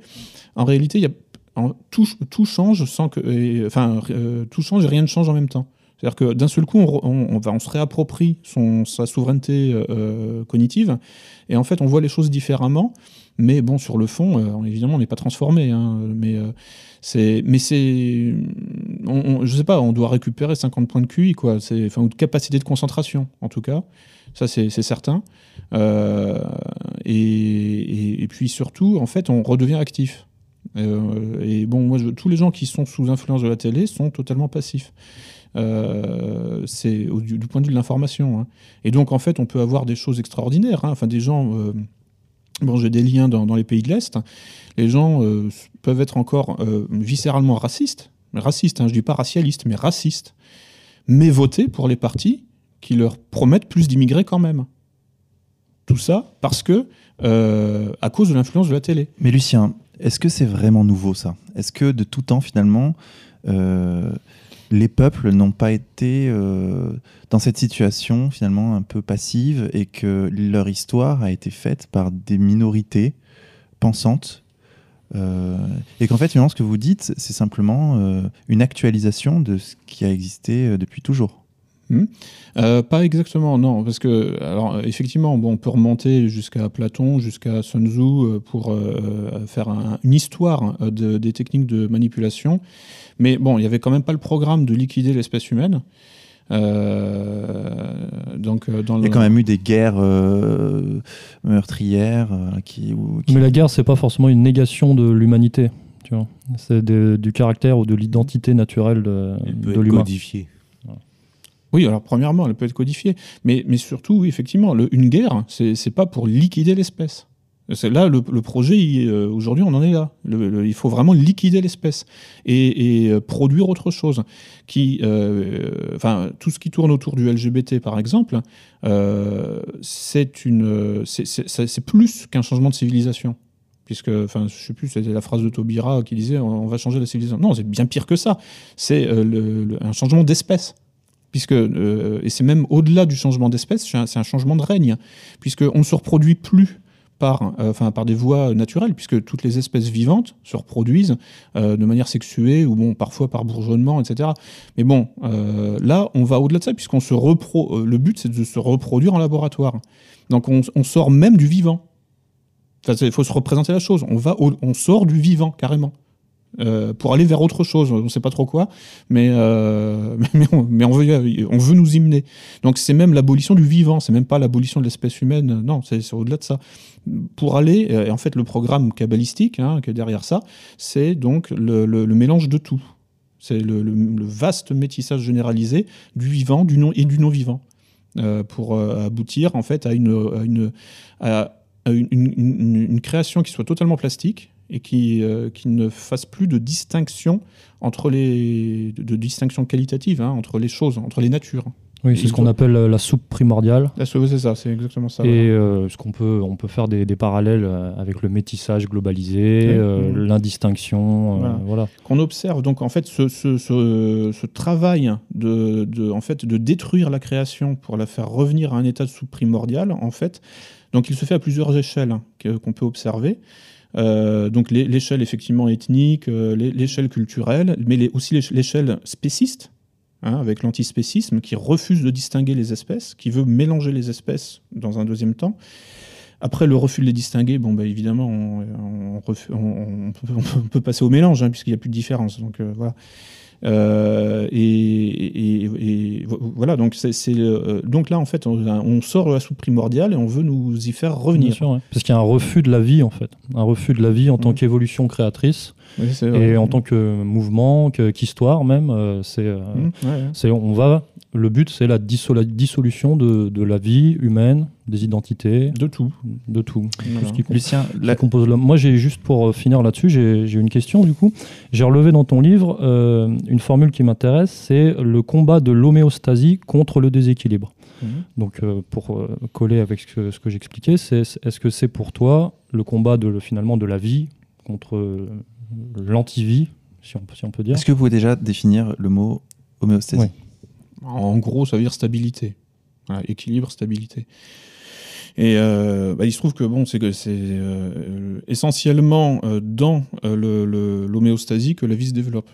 En réalité, y a, en- tout, tout change sans que, et, enfin, euh, tout change et rien ne change en même temps. C'est-à-dire que d'un seul coup, on, se réapproprie sa souveraineté euh, cognitive, et en fait, on voit les choses différemment. Mais bon, sur le fond, euh, évidemment, on n'est pas transformé. hein, mais euh, c'est, mais c'est, je sais pas, on doit récupérer 50 points de QI, quoi. Enfin, ou de capacité de concentration, en tout cas. Ça, c'est, certain. Euh, et, puis surtout, en fait, on redevient actif. Euh, et bon, moi, tous les gens qui sont sous influence de la télé sont totalement passifs. Euh, c'est du, point de vue de l'information. hein. Et donc, en fait, on peut avoir des choses extraordinaires. hein. Enfin, des gens. euh, bon, j'ai des liens dans, les pays de l'Est. Les gens euh, peuvent être encore viscéralement racistes. Racistes, hein, je dis pas racialistes, mais racistes. Mais voter pour les partis qui leur promettent plus d'immigrés quand même. Tout ça parce que, à cause de l'influence de la télé. Mais Lucien, est-ce que c'est vraiment nouveau ça? Est-ce que de tout temps, finalement, les peuples n'ont pas été euh, dans cette situation finalement un peu passive et que leur histoire a été faite par des minorités pensantes euh, et qu'en fait, finalement, ce que vous dites, c'est simplement euh, une actualisation de ce qui a existé depuis toujours. Euh, pas exactement, non, parce que, alors, effectivement, bon, on peut remonter jusqu'à Platon, jusqu'à Sun Tzu euh, pour euh, faire un- une histoire euh, de- des techniques de manipulation. Mais bon, il n'y avait quand même pas le programme de liquider l'espèce humaine. Euh, donc, dans Il y a le- quand même eu des guerres euh, meurtrières euh, qui, ou- qui- Mais la guerre, c'est pas forcément une négation de l'humanité. Tu vois, c'est du caractère ou de l'identité naturelle de, Elle peut de être l'humain. Oui, alors premièrement, elle peut être codifiée, mais, mais surtout, effectivement, une guerre, c'est pas pour liquider l'espèce. Là le, projet. euh, Aujourd'hui, on en est là. Il faut vraiment liquider l'espèce et, euh, produire autre chose. Qui, euh, enfin, tout ce qui tourne autour du LGBT, par exemple, c'est plus qu'un changement de civilisation. Puisque, enfin, je sais plus, c'était la phrase de Taubira qui disait on va changer la civilisation. Non, c'est bien pire que ça. C'est un changement d'espèce puisque euh, et c'est même au-delà du changement d'espèce, c'est un, changement de règne, puisque on ne se reproduit plus par, euh, enfin, par des voies naturelles, puisque toutes les espèces vivantes se reproduisent euh, de manière sexuée ou bon, parfois par bourgeonnement, etc. Mais bon, là, on va au-delà de ça, puisqu'on se repro. le but, c'est de se reproduire en laboratoire. Donc, on, sort même du vivant. Il faut se représenter la chose. On va, on sort du vivant carrément. Euh, pour aller vers autre chose, on ne sait pas trop quoi, mais, euh, mais, on, veut, on veut nous y mener. Donc c'est même l'abolition du vivant, c'est même pas l'abolition de l'espèce humaine, non, c'est au-delà de ça. Pour aller, euh, et en fait le programme kabbalistique hein, qui est derrière ça, c'est donc le, mélange de tout. C'est le, vaste métissage généralisé du vivant du non, et du non-vivant, pour aboutir en fait à une création qui soit totalement plastique et qui, euh, qui ne fasse plus de distinction entre les de, de distinction qualitative hein, entre les choses, entre les natures. Oui, c'est ce qu'on appelle euh, la soupe primordiale. Là, c'est c'est ça, c'est exactement ça. Et voilà. euh, ce qu'on peut, on peut faire des, des parallèles avec le métissage globalisé, Oui. euh, l'indistinction, euh, Voilà. Qu'on observe donc en fait ce, ce, ce- ce travail de, de, en fait, de détruire la création pour la faire revenir à un état de soupe primordial, en fait, donc il se fait à plusieurs échelles hein, qu'on peut observer. Euh, donc l'é- l'échelle effectivement ethnique, euh, l'é- l'échelle culturelle, mais aussi l'éch- l'échelle spéciste, hein, avec l'antispécisme qui refuse de distinguer les espèces, qui veut mélanger les espèces dans un deuxième temps. Après le refus de les distinguer, bon, bah, évidemment, on peut passer au mélange, hein, puisqu'il n'y a plus de différence. Donc, euh, voilà. Euh, et, et- et voilà, donc, c'est, c'est, euh, donc là, en fait, on, on sort de la soupe primordiale et on veut nous y faire Bien revenir. sûr, ouais. Parce qu'il y a un refus de la vie, en fait. Un refus de la vie en tant qu'évolution créatrice Oui, et en tant que mouvement, que- qu'histoire même. euh, c'est, Mmh, ouais, ouais. c'est, on va, le but, c'est la dissol- dissolution de, de la vie humaine, des identités, De tout. de tout. Voilà. Tout ce qui compose Lucien, qui la- compose l'homme. Moi, j'ai juste pour euh, finir là-dessus, j'ai une question du coup. J'ai relevé dans ton livre euh, une formule qui m'intéresse, c'est le combat de l'homéostasie contre le déséquilibre. Mhm. Donc, euh, pour euh, coller avec ce que, j'expliquais, c'est est-ce que c'est pour toi le combat de le- finalement de la vie contre l'antivie, si on, si on peut dire? Est-ce que vous pouvez déjà définir le mot homéostasie? Oui. En gros, ça veut dire stabilité. Voilà, équilibre, stabilité. Et euh, bah, il se trouve que bon, c'est que c'est euh, essentiellement euh, dans euh, le- le- l'homéostasie que la vie se développe.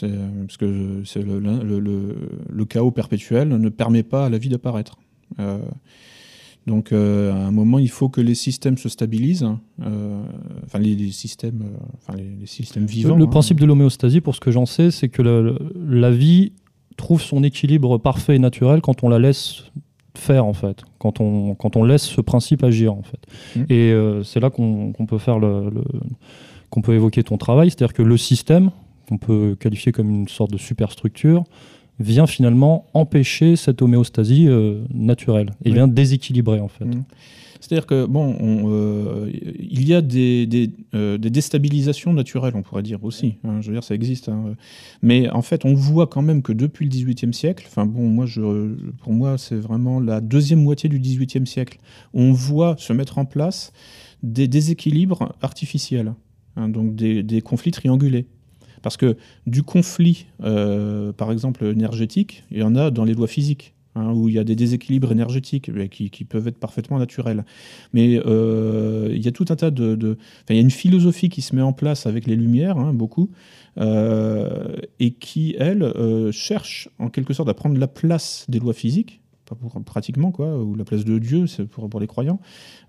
Parce que c'est le, le- chaos perpétuel ne permet pas à la vie d'apparaître. Donc à un moment, il faut que les systèmes se stabilisent, euh, enfin les, les systèmes, enfin les, les systèmes vivants. Le hein. principe de l'homéostasie, pour ce que j'en sais, c'est que la, la vie trouve son équilibre parfait et naturel quand on la laisse faire, en fait, quand on, quand on laisse ce principe agir, en fait. Mhm. Et euh, c'est là qu'on peut faire le, le- qu'on peut évoquer ton travail, c'est-à-dire que le système, qu'on peut qualifier comme une sorte de superstructure, vient finalement empêcher cette homéostasie euh, naturelle et Oui. vient déséquilibrer, en fait. Mhm. C'est-à-dire que, bon, on, euh, il y a euh, des déstabilisations naturelles, on pourrait dire aussi. hein, je veux dire, ça existe. hein. Mais en fait, on voit quand même que depuis le XVIIIe siècle, enfin bon, moi, pour moi, c'est vraiment la deuxième moitié du XVIIIe siècle, on voit se mettre en place des déséquilibres artificiels, hein, donc des, des conflits triangulés. Parce que du conflit, euh, par exemple, énergétique, il y en a dans les lois physiques. Hein, où il y a des déséquilibres énergétiques mais qui, peuvent être parfaitement naturels. Mais euh, il y a tout un tas de... de- il y a une philosophie qui se met en place avec les Lumières, hein, beaucoup, euh, et qui, elle, euh, cherche en quelque sorte à prendre la place des lois physiques, pratiquement, quoi, ou la place de Dieu, c'est pour, les croyants,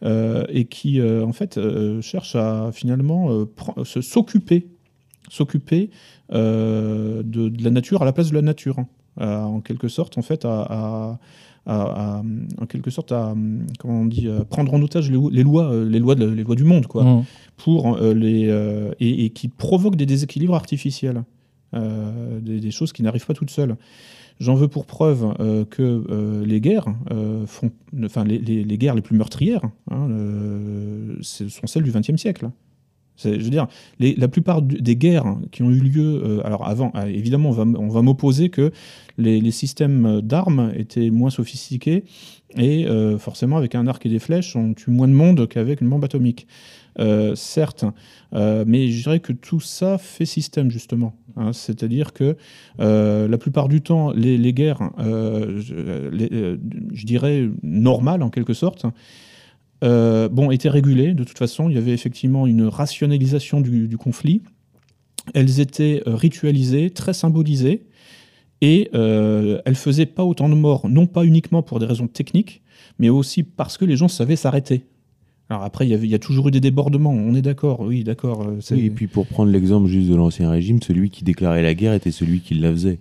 et qui, en fait, cherche à finalement s'occuper s'occuper de, de la nature à la place de la nature, hein. Euh, en quelque sorte, en fait, à, en quelque sorte, à comment on dit, à prendre en otage les, les lois, euh, les lois, de- les lois du monde, quoi, Mhm. pour euh, les euh, et, et qui provoquent des déséquilibres artificiels, euh, des, des choses qui n'arrivent pas toutes seules. J'en veux pour preuve euh, que euh, les guerres euh, font, enfin les, les- les guerres les plus meurtrières, hein, euh, sont celles du XXe siècle. Je veux dire, la plupart des guerres qui ont eu lieu, euh, alors avant, euh, évidemment, on va, m'opposer que les, systèmes d'armes étaient moins sophistiqués et euh, forcément, avec un arc et des flèches, on tue moins de monde qu'avec une bombe atomique. Certes, mais je dirais que tout ça fait système, justement. hein. C'est-à-dire que la plupart du temps, les, guerres, je dirais normales en quelque sorte, euh, bon, étaient régulées. De toute façon, il y avait effectivement une rationalisation du, conflit. Elles étaient euh, ritualisées, très symbolisées, et euh, elles faisaient pas autant de morts, non pas uniquement pour des raisons techniques, mais aussi parce que les gens savaient s'arrêter. Alors après, il y, y a toujours eu des débordements, on est d'accord, oui, d'accord. euh, Oui, et puis pour prendre l'exemple juste de l'Ancien Régime, celui qui déclarait la guerre était celui qui la faisait.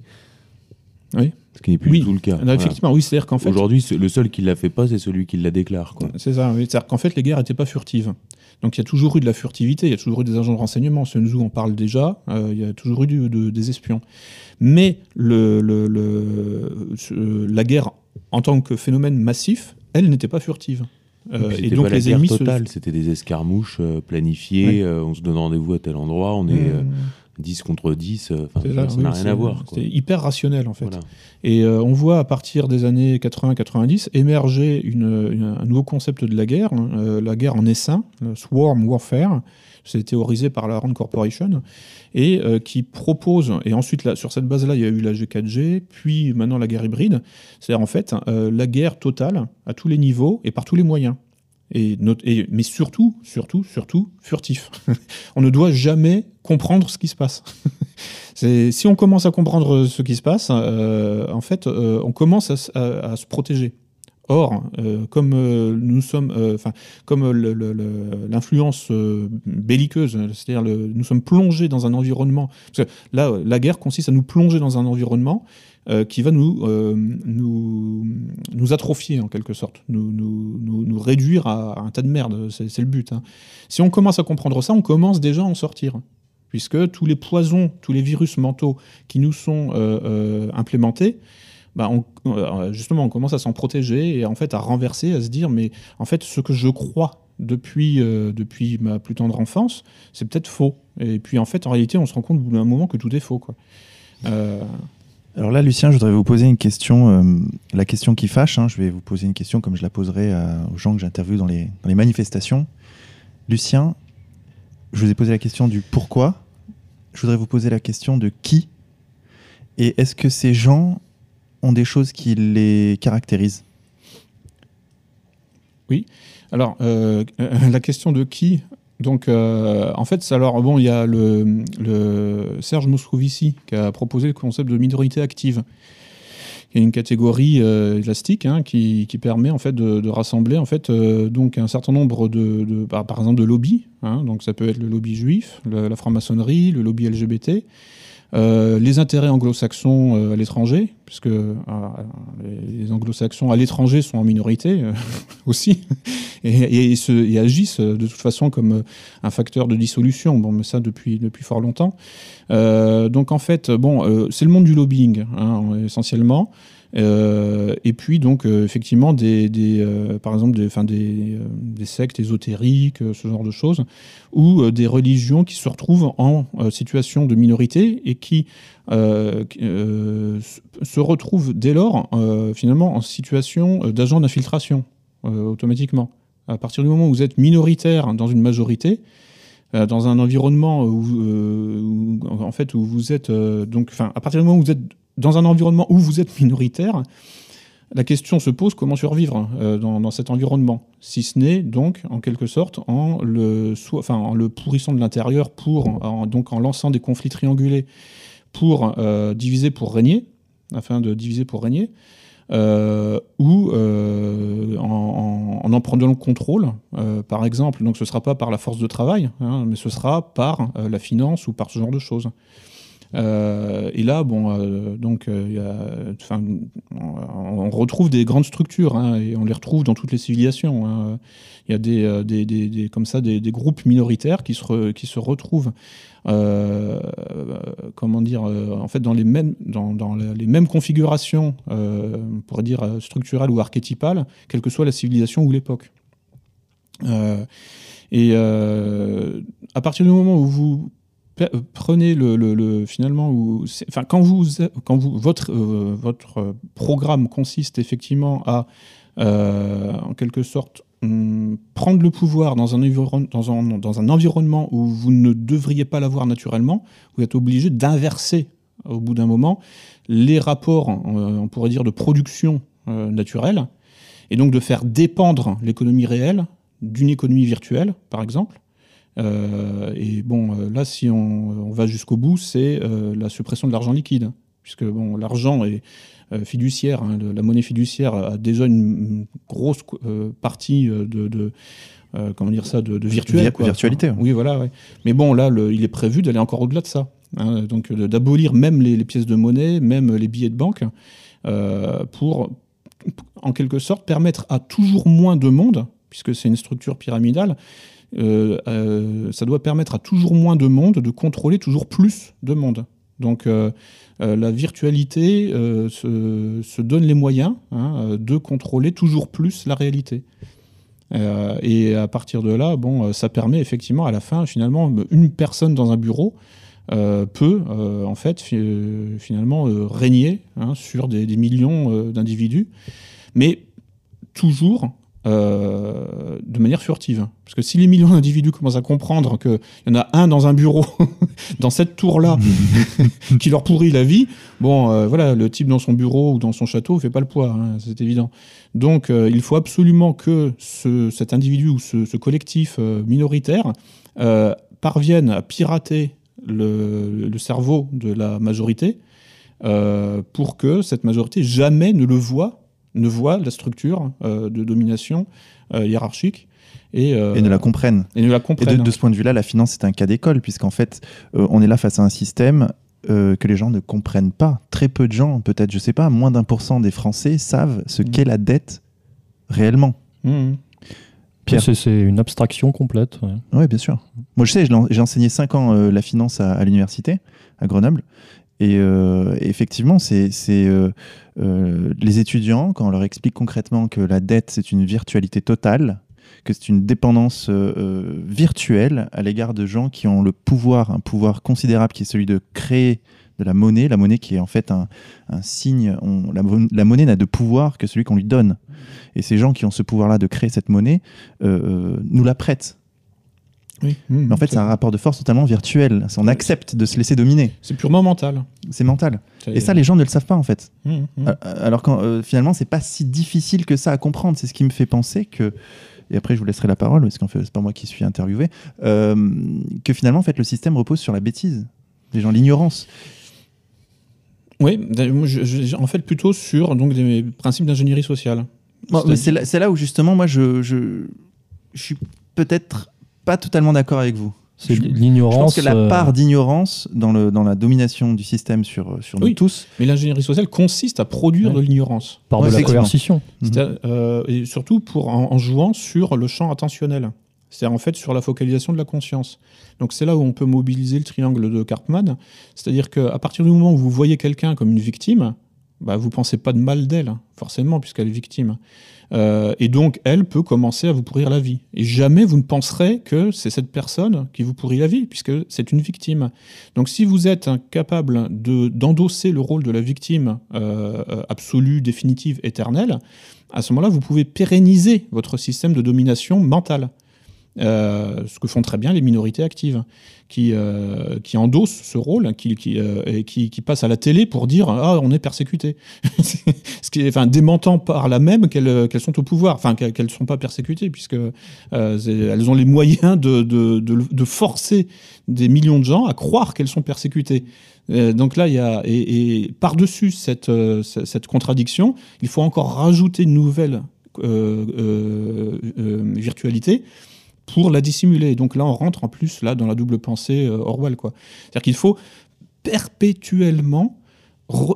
Oui. Ce qui n'est plus Oui. du tout le cas. Non, Voilà. Effectivement, oui, c'est-à-dire qu'en fait, Aujourd'hui, le seul qui ne la fait pas, c'est celui qui la déclare. C'est ça, oui. C'est-à-dire qu'en fait, les guerres n'étaient pas furtives. Donc il y a toujours eu de la furtivité, il y a toujours eu des agents de renseignement. Sun Tzu en parle déjà, euh, il y a toujours eu du- de- des espions. Mais le, le- le- ce- la guerre, en tant que phénomène massif, elle n'était pas furtive. Euh, et donc pas la les guerre ennemis se- c'était des escarmouches euh, planifiées, Ouais. euh, on se donne rendez-vous à tel endroit, on est Mmh. 10 contre 10, euh, C'est ça n'a oui, rien c'est- à voir. C'était hyper rationnel en fait. Voilà. Et euh, on voit à partir des années 80-90 émerger une- une- un nouveau concept de la guerre, hein, euh, la guerre en essaim, le swarm warfare. C'est théorisé par la Rand Corporation et euh, qui propose, et ensuite là, sur cette base-là, il y a eu la G4G, puis maintenant la guerre hybride, c'est-à-dire en fait la guerre totale à tous les niveaux et par tous les moyens. Et, not- et- mais surtout, surtout, surtout, furtif. on ne doit jamais comprendre ce qui se passe. Si on commence à comprendre ce qui se passe, euh, en fait, euh, on commence à, à- à se protéger. Or, euh, comme nous sommes, enfin, comme l'influence belliqueuse, c'est-à-dire nous sommes plongés dans un environnement. Parce que là, la guerre consiste à nous plonger dans un environnement euh, qui va nous, euh, nous, nous atrophier en quelque sorte, nous, nous, réduire à, un tas de merde. C'est le but. hein. Si on commence à comprendre ça, on commence déjà à en sortir. Puisque tous les poisons, tous les virus mentaux qui nous sont euh, implémentés, bah, justement, on commence à s'en protéger et en fait à renverser, à se dire, mais en fait, ce que je crois depuis, depuis ma plus tendre enfance, c'est peut-être faux. Et puis en fait, en réalité, on se rend compte au bout d'un moment que tout est faux. Quoi. Alors là, Lucien, je voudrais vous poser une question, euh, la question qui fâche. hein. je vais vous poser une question comme je la poserai aux gens que j'interviewe dans les, manifestations. Lucien, je vous ai posé la question du pourquoi. Je voudrais vous poser la question de qui. Et est-ce que ces gens ont des choses qui les caractérisent? Alors, euh, euh, la question de qui donc, euh, en fait, alors bon, il y a le, Serge Moscovici qui a proposé le concept de minorité active. Y a une catégorie euh, élastique hein, qui, qui permet en fait de, rassembler en fait euh, donc un certain nombre de, de- par, exemple de lobbies. hein. donc, ça peut être le lobby juif, la franc-maçonnerie, le lobby LGBT. Euh, les intérêts anglo-saxons euh, à l'étranger, puisque euh, les anglo-saxons à l'étranger sont en minorité aussi, et, et se- et agissent de toute façon comme un facteur de dissolution. Bon, mais ça depuis, depuis fort longtemps. Donc en fait, bon, c'est le monde du lobbying hein, essentiellement. Euh, et puis donc euh, effectivement des, euh, par exemple des, des, sectes ésotériques, ce genre de choses, ou des religions qui se retrouvent en situation de minorité et qui se retrouvent dès lors finalement en situation d'agent d'infiltration automatiquement. À partir du moment où vous êtes minoritaire dans une majorité, dans un environnement en fait où vous êtes donc, enfin, à partir du moment où vous êtes dans un environnement où vous êtes minoritaire, la question se pose comment survivre euh, dans, cet environnement, si ce n'est donc en quelque sorte en le, pourrissant de l'intérieur pour en- donc en lançant des conflits triangulés pour euh, diviser pour régner, afin de diviser pour régner, euh, ou en, en- en en prenant le contrôle, par exemple. Donc ce ne sera pas par la force de travail, hein, mais ce sera par la finance ou par ce genre de choses. Euh, et là, bon, euh, donc, euh, on, retrouve des grandes structures hein, et on les retrouve dans toutes les civilisations. hein. Il y a des, des, des- comme ça des, groupes minoritaires qui se, qui se retrouvent, comment dire, en fait, dans les mêmes, dans, dans les mêmes configurations, on pourrait dire structurales ou archétypales, quelle que soit la civilisation ou l'époque. Et à partir du moment où vous prenez le, le- le- finalement enfin quand vous quand vous votre euh, votre programme consiste effectivement à euh, en quelque sorte hum, prendre le pouvoir dans un, dans, un, dans un environnement où vous ne devriez pas l'avoir naturellement, vous êtes obligé d'inverser au bout d'un moment les rapports, euh, on pourrait dire, de production naturelle, et donc de faire dépendre l'économie réelle d'une économie virtuelle, par exemple. Euh, et bon, euh, là, si on, on va jusqu'au bout, c'est euh, la suppression de l'argent liquide, puisque bon, l'argent est fiduciaire, hein, la monnaie fiduciaire a déjà une, grosse partie de, de, euh, comment dire ça, de, de virtuel. Quoi. virtualité, ouais. Oui, voilà. ouais. Mais bon, là, le- il est prévu d'aller encore au-delà de ça. hein, donc d'abolir même les, les pièces de monnaie, même les billets de banque, euh, pour, en quelque sorte, permettre à toujours moins de monde, puisque c'est une structure pyramidale, ça doit permettre à toujours moins de monde de contrôler toujours plus de monde. Donc euh, euh, la virtualité euh, se, donne les moyens hein, euh, de contrôler toujours plus la réalité. Euh, et à partir de là, bon, euh, ça permet effectivement à la fin, finalement, une personne dans un bureau euh, peut euh, en fait fi- euh, finalement euh, régner hein, sur des, millions euh, d'individus, mais toujours euh, de manière furtive. Parce que si les millions d'individus commencent à comprendre qu'il y en a un dans un bureau, dans cette tour-là, qui leur pourrit la vie, bon, euh, voilà, le type dans son bureau ou dans son château fait pas le poids, hein, c'est évident. Donc, euh, il faut absolument que ce- cet individu ou ce, ce collectif minoritaire parvienne à pirater le, le cerveau de la majorité pour que cette majorité jamais ne le voit ne voient la structure de domination hiérarchique et, et, ne la comprennent. Et, ne la comprennent. et de, de, ce point de vue-là, la finance est un cas d'école, puisqu'en fait, on est là face à un système euh, que les gens ne comprennent pas. Très peu de gens, peut-être, je sais pas, moins d'un pour cent des Français savent ce qu'est la dette réellement. Mmh. Pierre. C'est une abstraction complète. Oui, ouais, bien sûr. Moi, je sais, j'ai enseigné 5 ans euh, la finance à, à l'université, à Grenoble. Et euh, effectivement, c'est euh, euh, les étudiants, quand on leur explique concrètement que la dette, c'est une virtualité totale, que c'est une dépendance virtuelle à l'égard de gens qui ont le pouvoir, un pouvoir considérable qui est celui de créer de la monnaie, la monnaie qui est en fait un, signe, la, la, monnaie n'a de pouvoir que celui qu'on lui donne. Et ces gens qui ont ce pouvoir-là de créer cette monnaie nous la prêtent. Oui. Mmh, Mais en fait, c'est un rapport de force totalement virtuel. On accepte de se laisser dominer. C'est purement mental. C'est mental. Et ça, les gens ne le savent pas, en fait. Mmh, mmh. Alors que euh, finalement, c'est pas si difficile que ça à comprendre. C'est ce qui me fait penser que et après je vous laisserai la parole parce qu'en fait c'est pas moi qui suis interviewé, euh, que finalement en fait le système repose sur la bêtise, les gens l'ignorance. Oui, je, je, en fait plutôt sur donc des principes d'ingénierie sociale. Bon, c'est là, là, où justement moi je, je, je suis peut-être pas totalement d'accord avec vous. C'est l'ignorance. Je pense que la part d'ignorance dans, le, dans la domination du système sur, sur nous oui, tous. Mais l'ingénierie sociale consiste à produire Ouais. de l'ignorance. Par Ouais, de la coercition. C'est-à- euh, et surtout pour, en, en jouant sur le champ attentionnel. C'est-à-dire en fait sur la focalisation de la conscience. Donc c'est là où on peut mobiliser le triangle de Karpman. C'est-à-dire qu'à partir du moment où vous voyez quelqu'un comme une victime, bah, vous pensez pas de mal d'elle, forcément, puisqu'elle est victime. Euh, et donc, elle peut commencer à vous pourrir la vie. Et jamais vous ne penserez que c'est cette personne qui vous pourrit la vie, puisque c'est une victime. Donc, si vous êtes incapable de- d'endosser le rôle de la victime euh, absolue, définitive, éternelle, à ce moment-là, vous pouvez pérenniser votre système de domination mentale. Euh, ce que font très bien les minorités actives, qui, euh, qui endossent ce rôle, qui, euh, qui, qui passent à la télé pour dire ah on est persécuté, ce qui enfin démentant par là même qu'elles qu'elles sont au pouvoir, enfin qu'elles ne sont pas persécutées puisque elles ont les moyens de, de, de, forcer des millions de gens à croire qu'elles sont persécutées. Donc là, il y a et, par-dessus cette, cette contradiction, il faut encore rajouter une nouvelle euh, virtualité pour la dissimuler. Donc là, on rentre en plus là dans la double pensée euh, Orwell. C'est-à-dire qu'il faut perpétuellement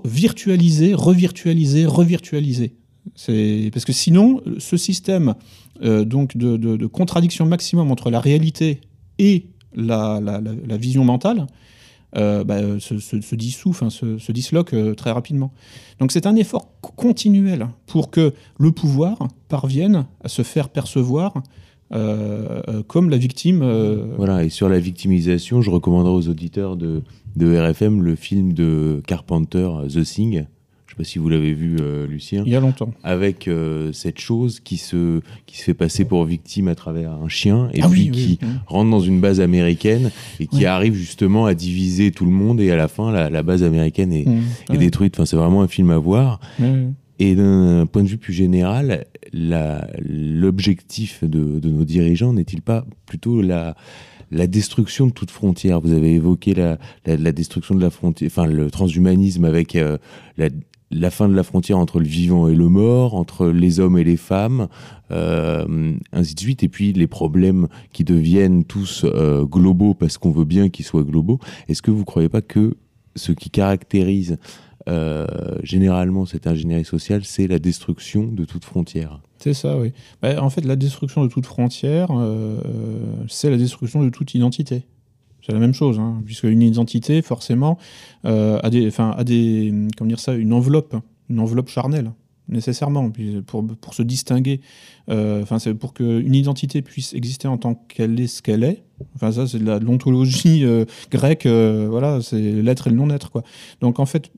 virtualiser, revirtualiser, revirtualiser. Parce que sinon, ce système euh, donc de, contradiction maximum entre la réalité et la, vision mentale euh, bah, se, dissout, enfin, se, disloque très rapidement. Donc c'est un effort co- continuel pour que le pouvoir parvienne à se faire percevoir euh, euh, comme la victime. euh, Voilà, et sur la victimisation, je recommanderais aux auditeurs de, de RFM le film de Carpenter, The Thing. Je sais pas si vous l'avez vu, euh, Lucien. il y a longtemps. Avec cette chose qui se, qui se fait passer pour victime à travers un chien et Ah puis oui, qui oui, rentre dans une base américaine et qui Ouais. arrive justement à diviser tout le monde et à la fin, la, la base américaine est, Mmh. est Ouais. détruite. Enfin, c'est vraiment un film à voir. Ouais. Et d'un point de vue plus général, l'objectif de, nos dirigeants n'est-il pas plutôt la, destruction de toute frontière? Vous avez évoqué la, destruction de la frontière, enfin le transhumanisme avec euh, la, la fin de la frontière entre le vivant et le mort, entre les hommes et les femmes, euh, ainsi de suite. Et puis les problèmes qui deviennent tous euh, globaux parce qu'on veut bien qu'ils soient globaux. Est-ce que vous ne croyez pas que ce qui caractérise euh, généralement cette ingénierie sociale, c'est la destruction de toute frontière. C'est ça, oui. Bah, en fait, la destruction de toute frontière, euh, c'est la destruction de toute identité. C'est la même chose, hein, puisque une identité, forcément, euh, a des, a des, comment dire ça, une enveloppe, une enveloppe charnelle, nécessairement, pour, pour se distinguer. euh, Enfin, c'est pour qu'une identité puisse exister en tant qu'elle est ce qu'elle est. Enfin, ça, c'est de l'ontologie euh, grecque. euh, voilà, c'est l'être et le non-être, quoi. Donc, en fait,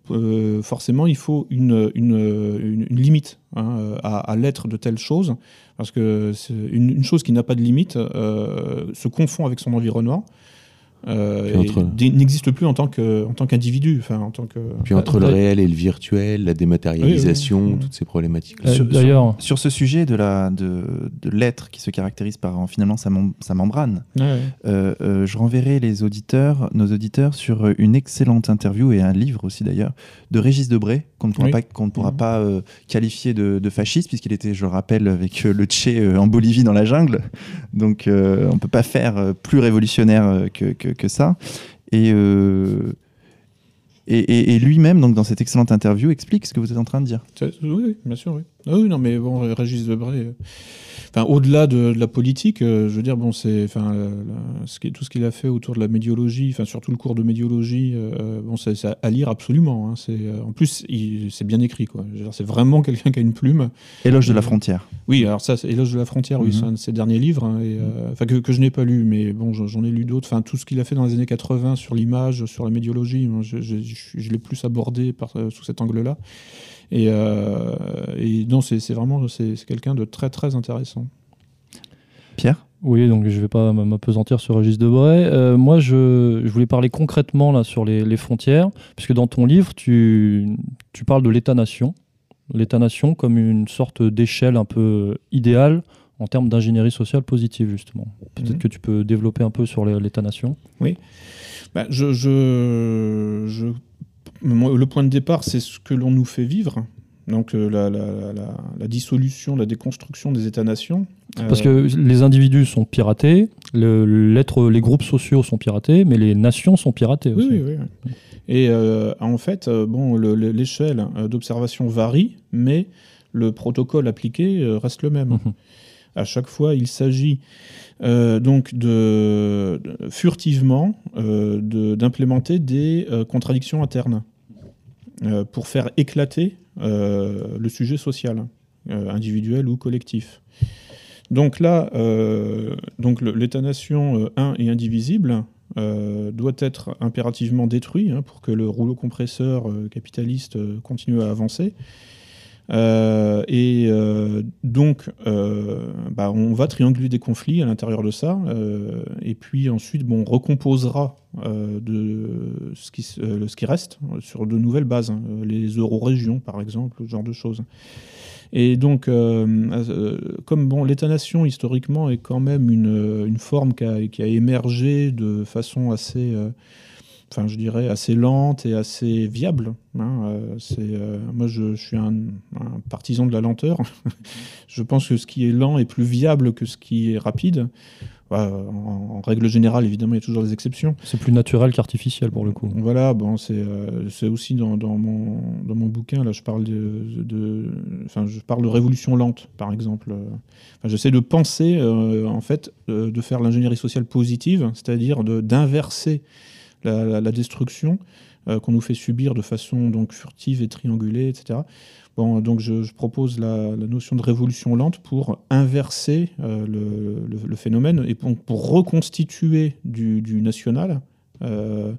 forcément, il faut une, une, une- limite hein, à, à l'être de telle chose, parce que une, chose qui n'a pas de limite se confond avec son environnement. Euh, n'existe plus en tant qu'individu, enfin en tant que. Puis entre le Ouais. réel et le virtuel, la dématérialisation, Oui, oui. toutes ces problématiques. Euh, Sur- D'ailleurs, Sur ce sujet de la de, de l'être qui se caractérise par finalement sa, mem- sa membrane, euh, euh, je renverrai les auditeurs, nos auditeurs, sur une excellente interview et un livre aussi d'ailleurs de Régis Debray qu'on ne pourra Oui. pas qu'on ne pourra Mhm. pas euh, qualifier de, de fasciste puisqu'il était, je le rappelle, avec le Tché euh, en Bolivie dans la jungle. Donc euh, on peut pas faire euh, plus révolutionnaire que, que, que ça. Et euh, et, et- lui-même, donc dans cette excellente interview, explique ce que vous êtes en train de dire. Oui, oui, bien sûr, oui. Ah oui, non, mais bon, Régis Debray, euh, enfin, au-delà de, de la politique, euh, je veux dire, bon, c'est, enfin, la- la- ce qui, tout ce qu'il a fait autour de la médiologie, enfin, surtout le cours de médiologie, euh, bon, c'est c'est à lire absolument. hein. c'est, en plus, il- c'est bien écrit, quoi. Je veux dire, C'est vraiment quelqu'un qui a une plume. Éloge de la Mhm. frontière. Oui, alors ça, c'est Éloge de la frontière, oui, Mhm. c'est un de ses derniers livres, hein, et, enfin, que, que je n'ai pas lu, mais bon, j'en ai lu d'autres. Enfin, tout ce qu'il a fait dans les années 80 sur l'image, sur la médiologie, moi, je, je- je- je l'ai plus abordé par, sous cet angle-là. Et, euh, et non, c'est vraiment c'est quelqu'un de très très intéressant. Pierre? Oui, donc je ne vais pas m'apesantir sur Régis Debray. Euh, moi, je, je voulais parler concrètement là, sur les, les frontières, puisque dans ton livre, tu, tu parles de l'État-nation. L'État-nation comme une sorte d'échelle un peu idéale en termes d'ingénierie sociale positive, justement. Peut-être Mhm. que tu peux développer un peu sur l'État-nation. Bah, je, je, le point de départ, c'est ce que l'on nous fait vivre. Donc euh, la, la- la- la dissolution, la déconstruction des États-nations. Parce Euh, que les individus sont piratés, le- les groupes sociaux sont piratés, mais les nations sont piratées aussi. oui, oui. oui. Et euh, en fait, bon, le- le- l'échelle d'observation varie, mais le protocole appliqué reste le même. Mhm. À chaque fois, il s'agit euh, donc furtivement euh, d'implémenter des euh, contradictions internes pour faire éclater le sujet social, individuel ou collectif. Donc là, l'État-nation un et indivisible doit être impérativement détruit hein, pour que le rouleau compresseur capitaliste continue à avancer. Euh, et euh, donc, euh, bah, on va trianguler des conflits à l'intérieur de ça, et puis ensuite, bon, on recomposera de ce qui, reste sur de nouvelles bases, hein, les euro-régions par exemple, ce genre de choses. Et donc, comme bon, l'État-nation historiquement est quand même une, forme qui a, émergé de façon assez, enfin, je dirais, assez lente et assez viable. hein, euh, c'est, euh, moi, je, je suis un, un partisan de la lenteur. je pense que ce qui est lent est plus viable que ce qui est rapide. Bah, en, en règle générale, évidemment, il y a toujours des exceptions. C'est plus naturel qu'artificiel pour le coup. Voilà, bon, c'est euh, c'est aussi dans, dans mon, dans mon bouquin, là, je parle de, de, je parle de révolution lente, par exemple. Enfin, J'essaie de penser, en fait, euh, de faire l'ingénierie sociale positive, c'est-à-dire de- d'inverser la, destruction euh, qu'on nous fait subir de façon donc furtive et triangulée, etc. Bon, donc je, propose la, notion de révolution lente pour inverser euh, le, phénomène et pour, pour reconstituer du, national, euh,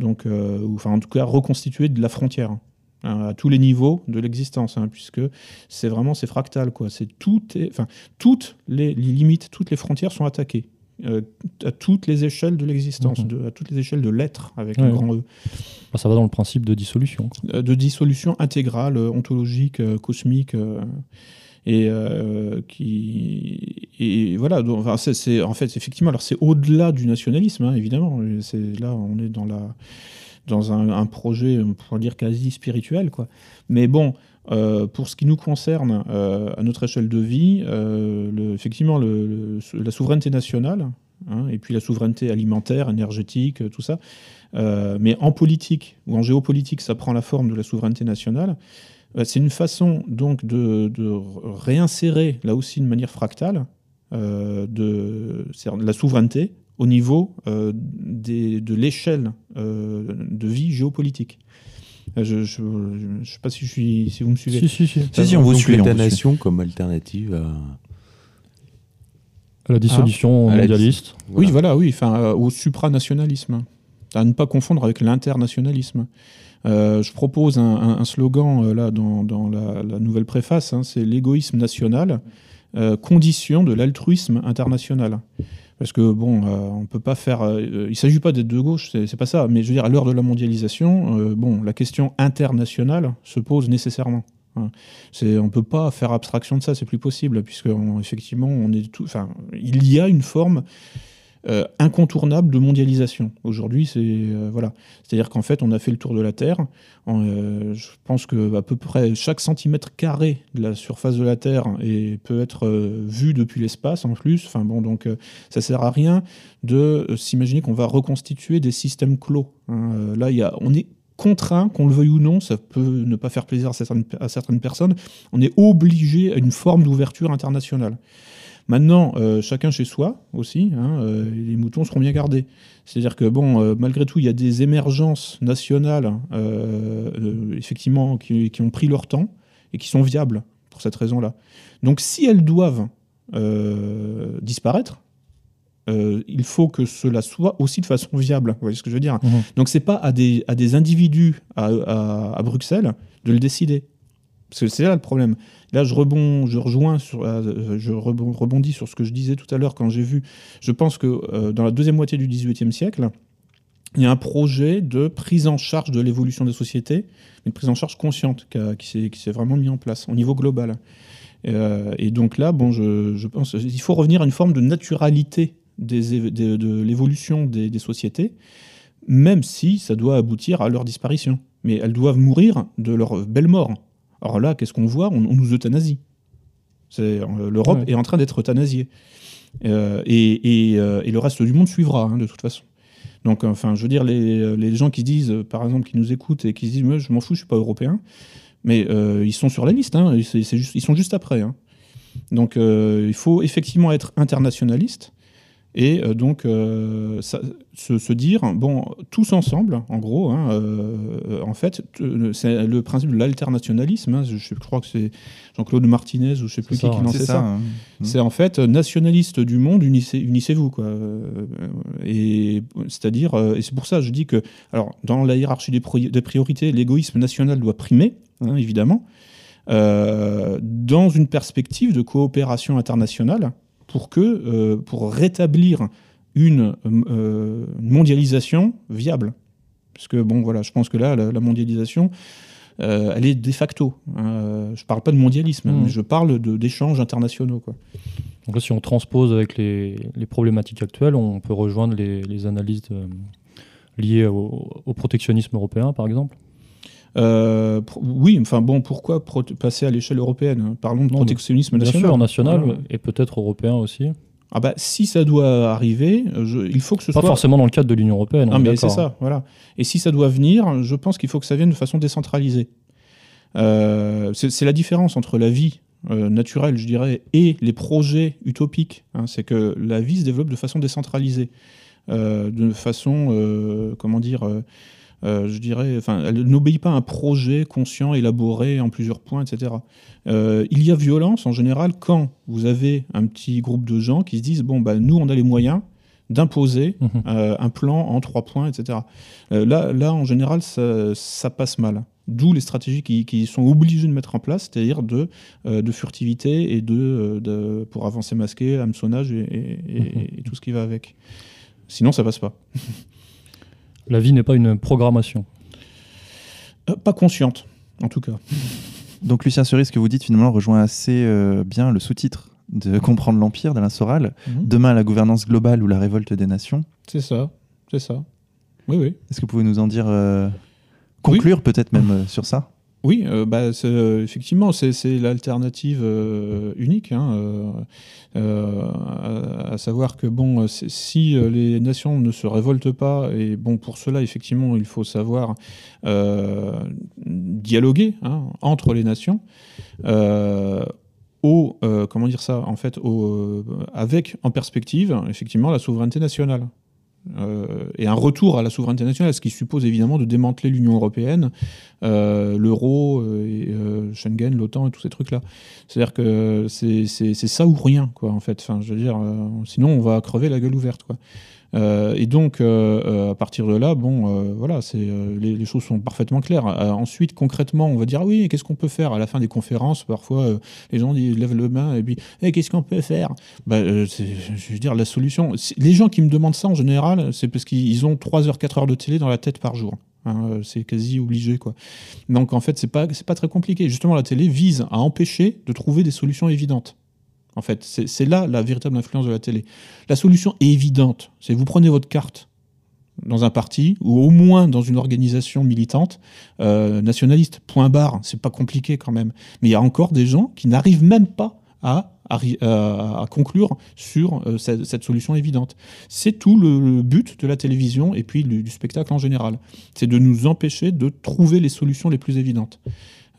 donc, ou, enfin en tout cas reconstituer de la frontière hein, à tous les niveaux de l'existence, hein, puisque c'est vraiment c'est fractal quoi. C'est enfin toutes les limites, toutes les frontières sont attaquées. Euh, à toutes les échelles de l'existence, Mhm. à toutes les échelles de l'être avec Ouais. un grand E. Bah, ça va dans le principe de dissolution. quoi. Euh, de dissolution intégrale, euh, ontologique, cosmique, et euh, qui et voilà. donc, enfin, c'est, c'est- en fait effectivement, alors c'est au-delà du nationalisme, hein, évidemment. C'est là, on est dans la dans un, projet, on pourrait dire quasi spirituel, quoi. Mais bon. euh, pour ce qui nous concerne, euh, à notre échelle de vie, euh, effectivement, la souveraineté nationale, hein, et puis la souveraineté alimentaire, énergétique, tout ça, mais en politique ou en géopolitique, ça prend la forme de la souveraineté nationale. C'est une façon donc de, réinsérer, là aussi de manière fractale, de la souveraineté au niveau euh, des- de l'échelle euh, de vie géopolitique. Euh, Je ne sais pas si, je suis, si vous me suivez. Si, si, si. Si, si, on vous suit, on vous l'État-nation comme alternative à. La dissolution Ah, la mondialiste. Oui, voilà, oui, enfin, euh, au supranationalisme. À ne pas confondre avec l'internationalisme. Euh, je propose un, un- un slogan euh, là dans, dans la, la nouvelle préface, hein, c'est l'égoïsme national, euh, condition de l'altruisme international. Parce que bon, euh, on peut pas faire. euh, il s'agit pas d'être de gauche, c'est pas ça. Mais je veux dire, à l'heure de la mondialisation, euh, bon, la question internationale se pose nécessairement. hein. On peut pas faire abstraction de ça, c'est plus possible, puisque effectivement, on est tout. Enfin, il y a une forme euh, incontournable de mondialisation. Aujourd'hui, c'est euh, voilà. C'est-à-dire qu'en fait, on a fait le tour de la Terre. Euh, je pense que à peu près chaque centimètre carré de la surface de la Terre peut être vu depuis l'espace en plus. Enfin bon, donc ça sert à rien de s'imaginer qu'on va reconstituer des systèmes clos. hein. Là, on est contraint, qu'on le veuille ou non, ça peut ne pas faire plaisir à certaines personnes. On est obligé à une forme d'ouverture internationale. Maintenant, euh, chacun chez soi aussi, hein, euh, les moutons seront bien gardés. C'est-à-dire que, bon, euh, malgré tout, il y a des émergences nationales, effectivement, qui, qui ont pris leur temps et qui sont viables pour cette raison-là. Donc, si elles doivent disparaître, il faut que cela soit aussi de façon viable. Vous voyez ce que je veux dire? Mhm. Donc, c'est pas à des, à des individus à, à- à Bruxelles de le décider. Parce que c'est là le problème. Là, je, rebond, je euh, rebondis sur ce que je disais tout à l'heure quand j'ai vu. Je pense que euh, dans la deuxième moitié du XVIIIe siècle, il y a un projet de prise en charge de l'évolution des sociétés, une prise en charge consciente qui, s'est vraiment mis en place au niveau global. Euh, et donc là, bon, je, pense il faut revenir à une forme de naturalité de, l'évolution des sociétés, même si ça doit aboutir à leur disparition. Mais elles doivent mourir de leur belle mort. Alors là, qu'est-ce qu'on voit? On, on nous euthanasie. C'est, euh, L'Europe Ouais. est en train d'être euthanasiée. Euh, et, et, euh, et le reste du monde suivra, hein, de toute façon. Donc, enfin, je veux dire, les, les gens qui disent, par exemple, qui nous écoutent et qui se disent, moi, je m'en fous, je suis pas européen, mais euh, ils sont sur la liste, hein, juste- ils sont juste après. hein. Donc, il faut effectivement être internationaliste et euh, donc euh, ça- se, se dire, bon, tous ensemble, en gros, hein, euh, en fait, c'est le principe de l'alternationalisme. hein, je, je crois que c'est Jean-Claude Martinez ou je sais plus qui ça, qui lançait ça. ça. hein. C'est en fait nationaliste du monde, unissez, unissez-vous quoi. Et c'est-à-dire, et c'est pour ça que je dis que, alors dans la hiérarchie des, pri- des priorités, l'égoïsme national doit primer, hein, évidemment, euh, dans une perspective de coopération internationale pour que, euh, pour rétablir une euh, une mondialisation viable. Parce que bon, voilà, je pense que là, la, la mondialisation, euh, elle est de facto. hein. je parle pas de mondialisme, Mhm. mais je parle d'échanges internationaux. Quoi. Donc là, si on transpose avec les, les problématiques actuelles, on peut rejoindre les, les analyses de- liées au, au protectionnisme européen, par exemple? Euh, oui, enfin bon, pourquoi passer à l'échelle européenne? Parlons de Non, protectionnisme Bien national. sûr, national Voilà. et peut-être européen aussi. Ah bah, si ça doit arriver, je- il faut que ce Pas soit. forcément dans le cadre de l'Union européenne. on Non, mais c'est ça, voilà. Et si ça doit venir, je pense qu'il faut que ça vienne de façon décentralisée. Euh, c'est la différence entre la vie euh, naturelle, je dirais, et les projets utopiques. hein. c'est que la vie se développe de façon décentralisée, euh, de façon, comment dire, euh, je dirais, enfin, elle n'obéit pas à un projet conscient, élaboré en plusieurs points, etc. Euh, il y a violence en général quand vous avez un petit groupe de gens qui se disent bon bah nous on a les moyens d'imposer Mhm. euh, un plan en trois points, etc. Là, là, en général, ça, ça passe mal. D'où les stratégies qui, qui sont obligées de mettre en place, c'est-à-dire de, euh, de furtivité et de, de pour avancer masqué, hameçonnage et, et- et- et tout ce qui va avec. Sinon, ça passe pas. La vie n'est pas une programmation. Euh, pas consciente, en tout cas. Donc Lucien Cerise, ce que vous dites finalement rejoint assez euh, bien le sous-titre de Comprendre l'Empire d'Alain Soral. Mhm. Demain, la gouvernance globale ou la révolte des nations. C'est ça, c'est ça. Oui, oui. Est-ce que vous pouvez nous en dire, euh, conclure peut-être même euh, sur ça? Oui, euh, bah, euh, effectivement, c'est, l'alternative euh, unique. hein, à, savoir que bon, si les nations ne se révoltent pas, et bon, pour cela, effectivement, il faut savoir dialoguer hein, entre les nations. au, comment dire ça, en fait, au, avec en perspective, effectivement, la souveraineté nationale. Euh, et un retour à la souveraineté nationale, ce qui suppose évidemment de démanteler l'Union européenne, euh, l'euro, euh, Schengen, l'OTAN et tous ces trucs-là. C'est-à-dire que c'est ça ou rien, quoi, en fait. Enfin, je veux dire, sinon on va crever la gueule ouverte, quoi. Et donc, à partir de là, bon, voilà, c'est les, choses sont parfaitement claires. ensuite, concrètement, on va dire, ah oui, qu'est-ce qu'on peut faire À la fin des conférences, parfois, les gens ils lèvent le main et puis, eh, qu'est-ce qu'on peut faire? Bah, Je veux dire, la solution. Les gens qui me demandent ça, en général, c'est parce qu'ils ont 3 heures, 4 heures de télé dans la tête par jour. Hein, c'est quasi obligé. Quoi. Donc en fait, c'est pas, pas très compliqué. Justement, la télé vise à empêcher de trouver des solutions évidentes. En fait, c'est là la véritable influence de la télé. La solution est évidente. C'est vous prenez votre carte dans un parti ou au moins dans une organisation militante euh, nationaliste. Point barre. C'est pas compliqué quand même. Mais il y a encore des gens qui n'arrivent même pas à euh, conclure sur euh, cette, solution évidente. C'est tout le, but de la télévision et puis du, spectacle en général. C'est de nous empêcher de trouver les solutions les plus évidentes.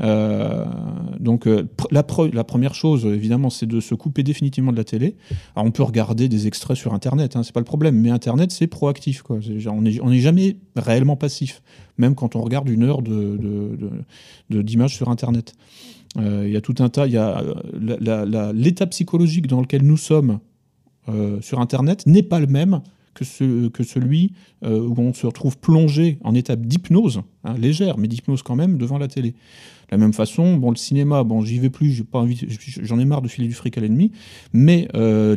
Euh, donc la, la, première chose, évidemment, c'est de se couper définitivement de la télé. Alors, on peut regarder des extraits sur Internet, hein, c'est pas le problème, mais Internet, c'est proactif. Quoi. on n'est jamais réellement passif, même quand on regarde une heure d'images sur Internet. Euh, il y a tout un tas. Euh, l'état psychologique dans lequel nous sommes euh, sur Internet n'est pas le même que, ce, que celui où on se retrouve plongé en état d'hypnose, hein, légère, mais d'hypnose quand même, devant la télé. La même façon, bon, le cinéma, bon, j'y vais plus, pas envie, j'en ai marre de filer du fric à l'ennemi, mais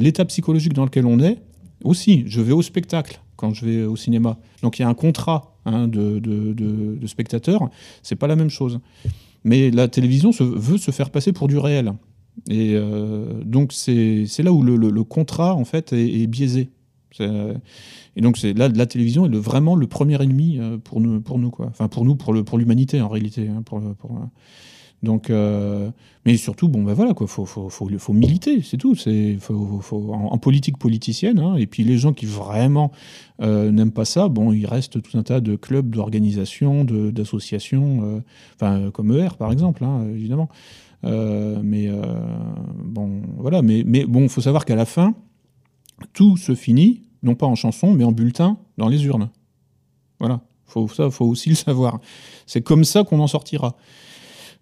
l'état psychologique dans lequel on est, aussi, je vais au spectacle quand je vais au cinéma. Donc il y a un contrat hein, de, de, de, de spectateur, c'est pas la même chose. Mais la télévision veut se faire passer pour du réel. Et euh, donc c'est là où le, contrat en fait est, biaisé. Et donc là la télévision est vraiment le premier ennemi euh, pour nous pour nous quoi. Enfin pour nous pour le pour l'humanité en réalité. Hein, pour, donc, euh, mais surtout, bon, ben voilà, quoi, faut, faut, faut, militer, c'est tout. C'est faut, faut, en, politique politicienne. Hein, et puis les gens qui vraiment euh, n'aiment pas ça, bon, il reste tout un tas de clubs, d'organisations, d'associations, euh, enfin comme ER par exemple, hein, évidemment. mais bon, voilà. Mais, mais bon, faut savoir qu'à la fin, tout se finit, non pas en chanson, mais en bulletin dans les urnes. Voilà. Faut, ça, faut aussi le savoir. C'est comme ça qu'on en sortira.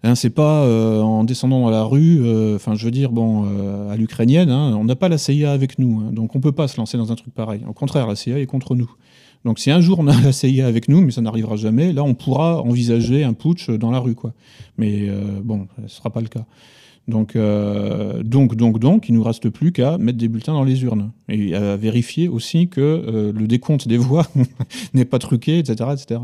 Hein, c'est pas euh, en descendant dans la rue, euh, enfin je veux dire, bon, euh, à l'ukrainienne, hein, on n'a pas la CIA avec nous, hein, donc on peut pas se lancer dans un truc pareil. Au contraire, la CIA est contre nous. Donc si un jour on a la CIA avec nous, mais ça n'arrivera jamais, là on pourra envisager un putsch dans la rue, quoi. Mais bon, ce sera pas le cas. Donc, donc, donc, donc, il nous reste plus qu'à mettre des bulletins dans les urnes et à vérifier aussi que le décompte des voix n'est pas truqué, etc., etc.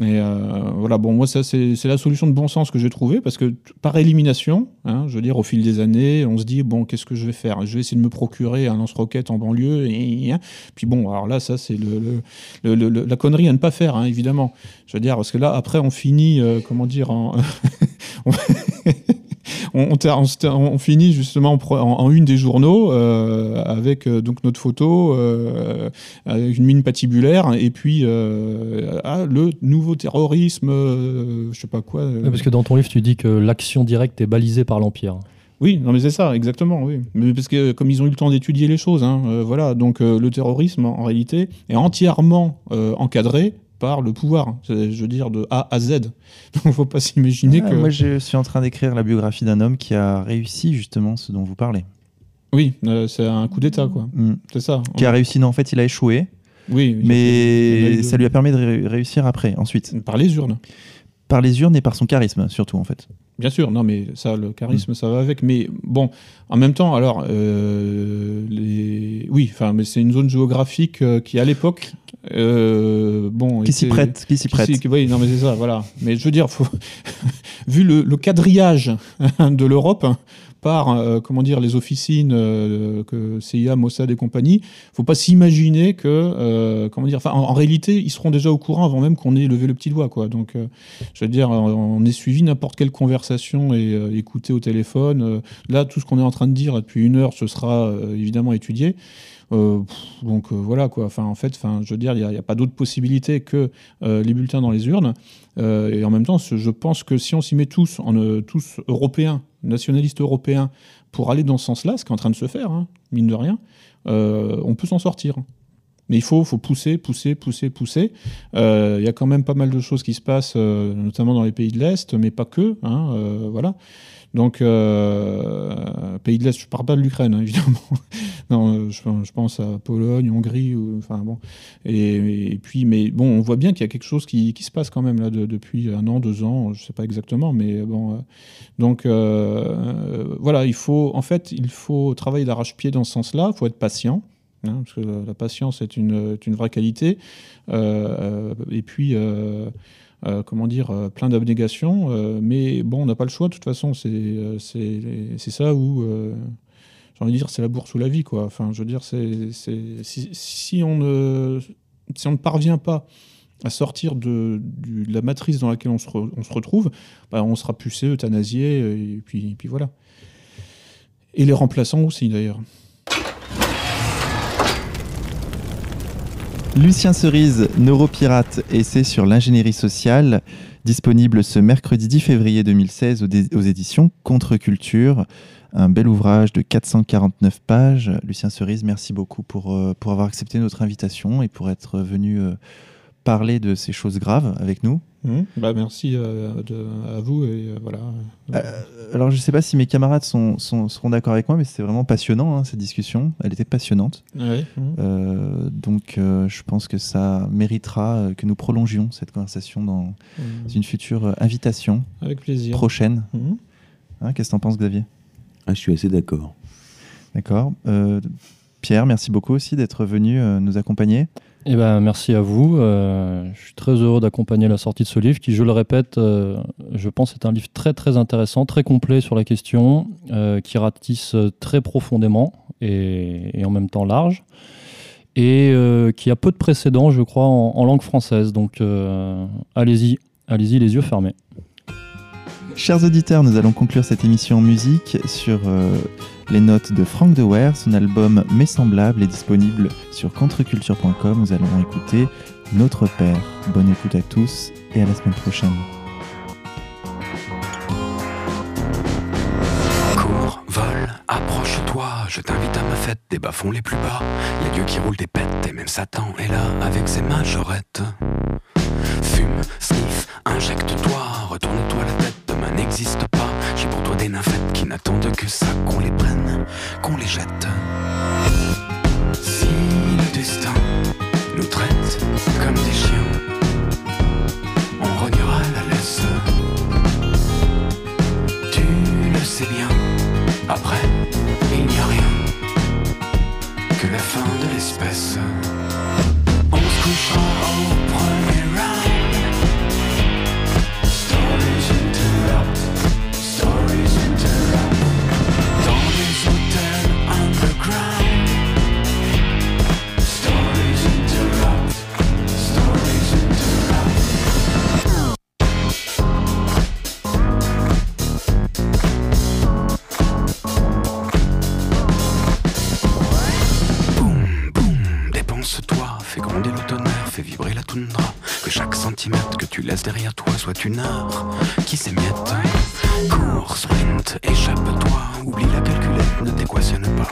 Et euh, voilà, bon, moi, ça, c'est la solution de bon sens que j'ai trouvée, parce que par élimination, hein, je veux dire, au fil des années, on se dit, bon, qu'est-ce que je vais faire? Je vais essayer de me procurer un lance-roquette en banlieue, et, puis bon, alors là, ça, c'est le, la connerie à ne pas faire, hein, évidemment. Je veux dire, parce que là, après, on finit, euh, comment dire, en. on, finit justement en, une des journaux euh, avec euh, donc notre photo, euh, avec une mine patibulaire, et puis ah, le nouveau terrorisme, je sais pas quoi. parce que dans ton livre, tu dis que l'action directe est balisée par l'Empire. Oui, non mais c'est ça, exactement, oui. Mais parce que comme ils ont eu le temps d'étudier les choses, hein, voilà, donc le terrorisme en réalité est entièrement encadré par le pouvoir, je veux dire de A à Z. Donc il ne faut pas s'imaginer que... Moi je suis en train d'écrire la biographie d'un homme qui a réussi justement ce dont vous parlez. Oui, euh, c'est un coup d'État, quoi. Mm. C'est ça. Qui a réussi, non, en fait il a échoué. Oui. Mais ça lui a permis de réussir après, ensuite. Par les urnes. Par les urnes et par son charisme, surtout, en fait. Bien sûr, non, mais ça, le charisme, mm. ça va avec. Mais bon, en même temps, alors, euh, les... oui, enfin, mais c'est une zone géographique euh, qui, à l'époque, euh, bon, qui s'y prête, qui s'y prête. oui, non, mais c'est ça, voilà. Mais je veux dire, faut... vu le, le, quadrillage de l'Europe, par euh, comment dire les officines euh, que CIA, Mossad et compagnie, faut pas s'imaginer que euh, comment dire. En, réalité, ils seront déjà au courant avant même qu'on ait levé le petit doigt, quoi. Donc, je veux dire, on est suivi n'importe quelle conversation et écouté au téléphone. là, tout ce qu'on est en train de dire depuis une heure, ce sera évidemment étudié. Donc voilà quoi. Enfin en fait, je veux dire, il n'y a, pas d'autre possibilité que les bulletins dans les urnes. et en même temps, je pense que si on s'y met tous, en, tous européens, nationaliste européen pour aller dans ce sens-là, ce qui est en train de se faire, hein, mine de rien, euh, on peut s'en sortir. Mais il faut, faut pousser, pousser, pousser, pousser. Il y a quand même pas mal de choses qui se passent, notamment dans les pays de l'Est, mais pas que. Hein, voilà. Donc, euh, pays de l'Est, je ne parle pas de l'Ukraine, hein, évidemment. non, je, pense à Pologne, Hongrie, enfin bon. Et, puis, mais bon, on voit bien qu'il y a quelque chose qui, se passe quand même là depuis un an, deux ans, je ne sais pas exactement, mais bon. Euh, donc, euh, voilà, il faut, en fait, il faut travailler d'arrache-pied dans ce sens-là. Il faut être patient. Hein, parce que la patience est une, vraie qualité. et puis, euh, comment dire, euh, plein d'abnégation. Euh, mais bon, on n'a pas le choix, de toute façon. C'est ça où j'ai envie de dire, c'est la bourse ou la vie, quoi. Enfin, je veux dire, si, on ne, parvient pas à sortir de, la matrice dans laquelle on se, on se retrouve, bah, on sera pucé, euthanasié, et puis voilà. Et les remplaçants aussi, d'ailleurs. Lucien Cerise, Neuropirate, essai sur l'ingénierie sociale, disponible ce mercredi 10 février 2016 aux, éditions Contre-Culture. Un bel ouvrage de 449 pages. Lucien Cerise, merci beaucoup pour, euh, pour avoir accepté notre invitation et pour être venu euh, parler de ces choses graves avec nous. Mmh. Bah, merci euh, à vous. Et, euh, voilà. Euh, alors, je ne sais pas si mes camarades sont, seront d'accord avec moi, mais c'était vraiment passionnant, hein, cette discussion. Elle était passionnante. Mmh. donc, je pense que ça méritera que nous prolongions cette conversation dans mmh. une future invitation avec plaisir. prochaine. Hein, qu'est-ce que tu en penses, Xavier? Ah, Je suis assez d'accord. D'accord. Pierre, merci beaucoup aussi d'être venu nous accompagner. Eh ben, merci à vous. Euh, je suis très heureux d'accompagner la sortie de ce livre qui, je le répète, euh, je pense est un livre très très intéressant, très complet sur la question, euh, qui ratisse très profondément et, en même temps large, et qui a peu de précédents, je crois, en langue française. Donc allez-y, allez-y les yeux fermés. Chers auditeurs, nous allons conclure cette émission en musique sur les notes de Frank De Son album Mes semblables est disponible sur contreculture.com. Nous allons écouter Notre Père. Bonne écoute à tous et à la semaine prochaine. Cours, vol, approche-toi, je t'invite à ma fête des bas-fonds les plus bas. Y a Dieu qui roule des pètes et même Satan est là avec ses majorettes. Fume, sniff, injecte-toi, retourne-toi la tête n'existe pas. J'ai pour toi des nymphètes qui n'attendent que ça, qu'on les prenne, qu'on les jette. Si le destin nous traite comme des chiens, on rognera la laisse. Tu le sais bien, après, il n'y a rien que la fin de l'espèce. On se couchera Que chaque centimètre que tu laisses derrière toi soit une heure qui s'émiette. Cours, sprint, échappe-toi. Oublie la calculette, ne t'équationne pas.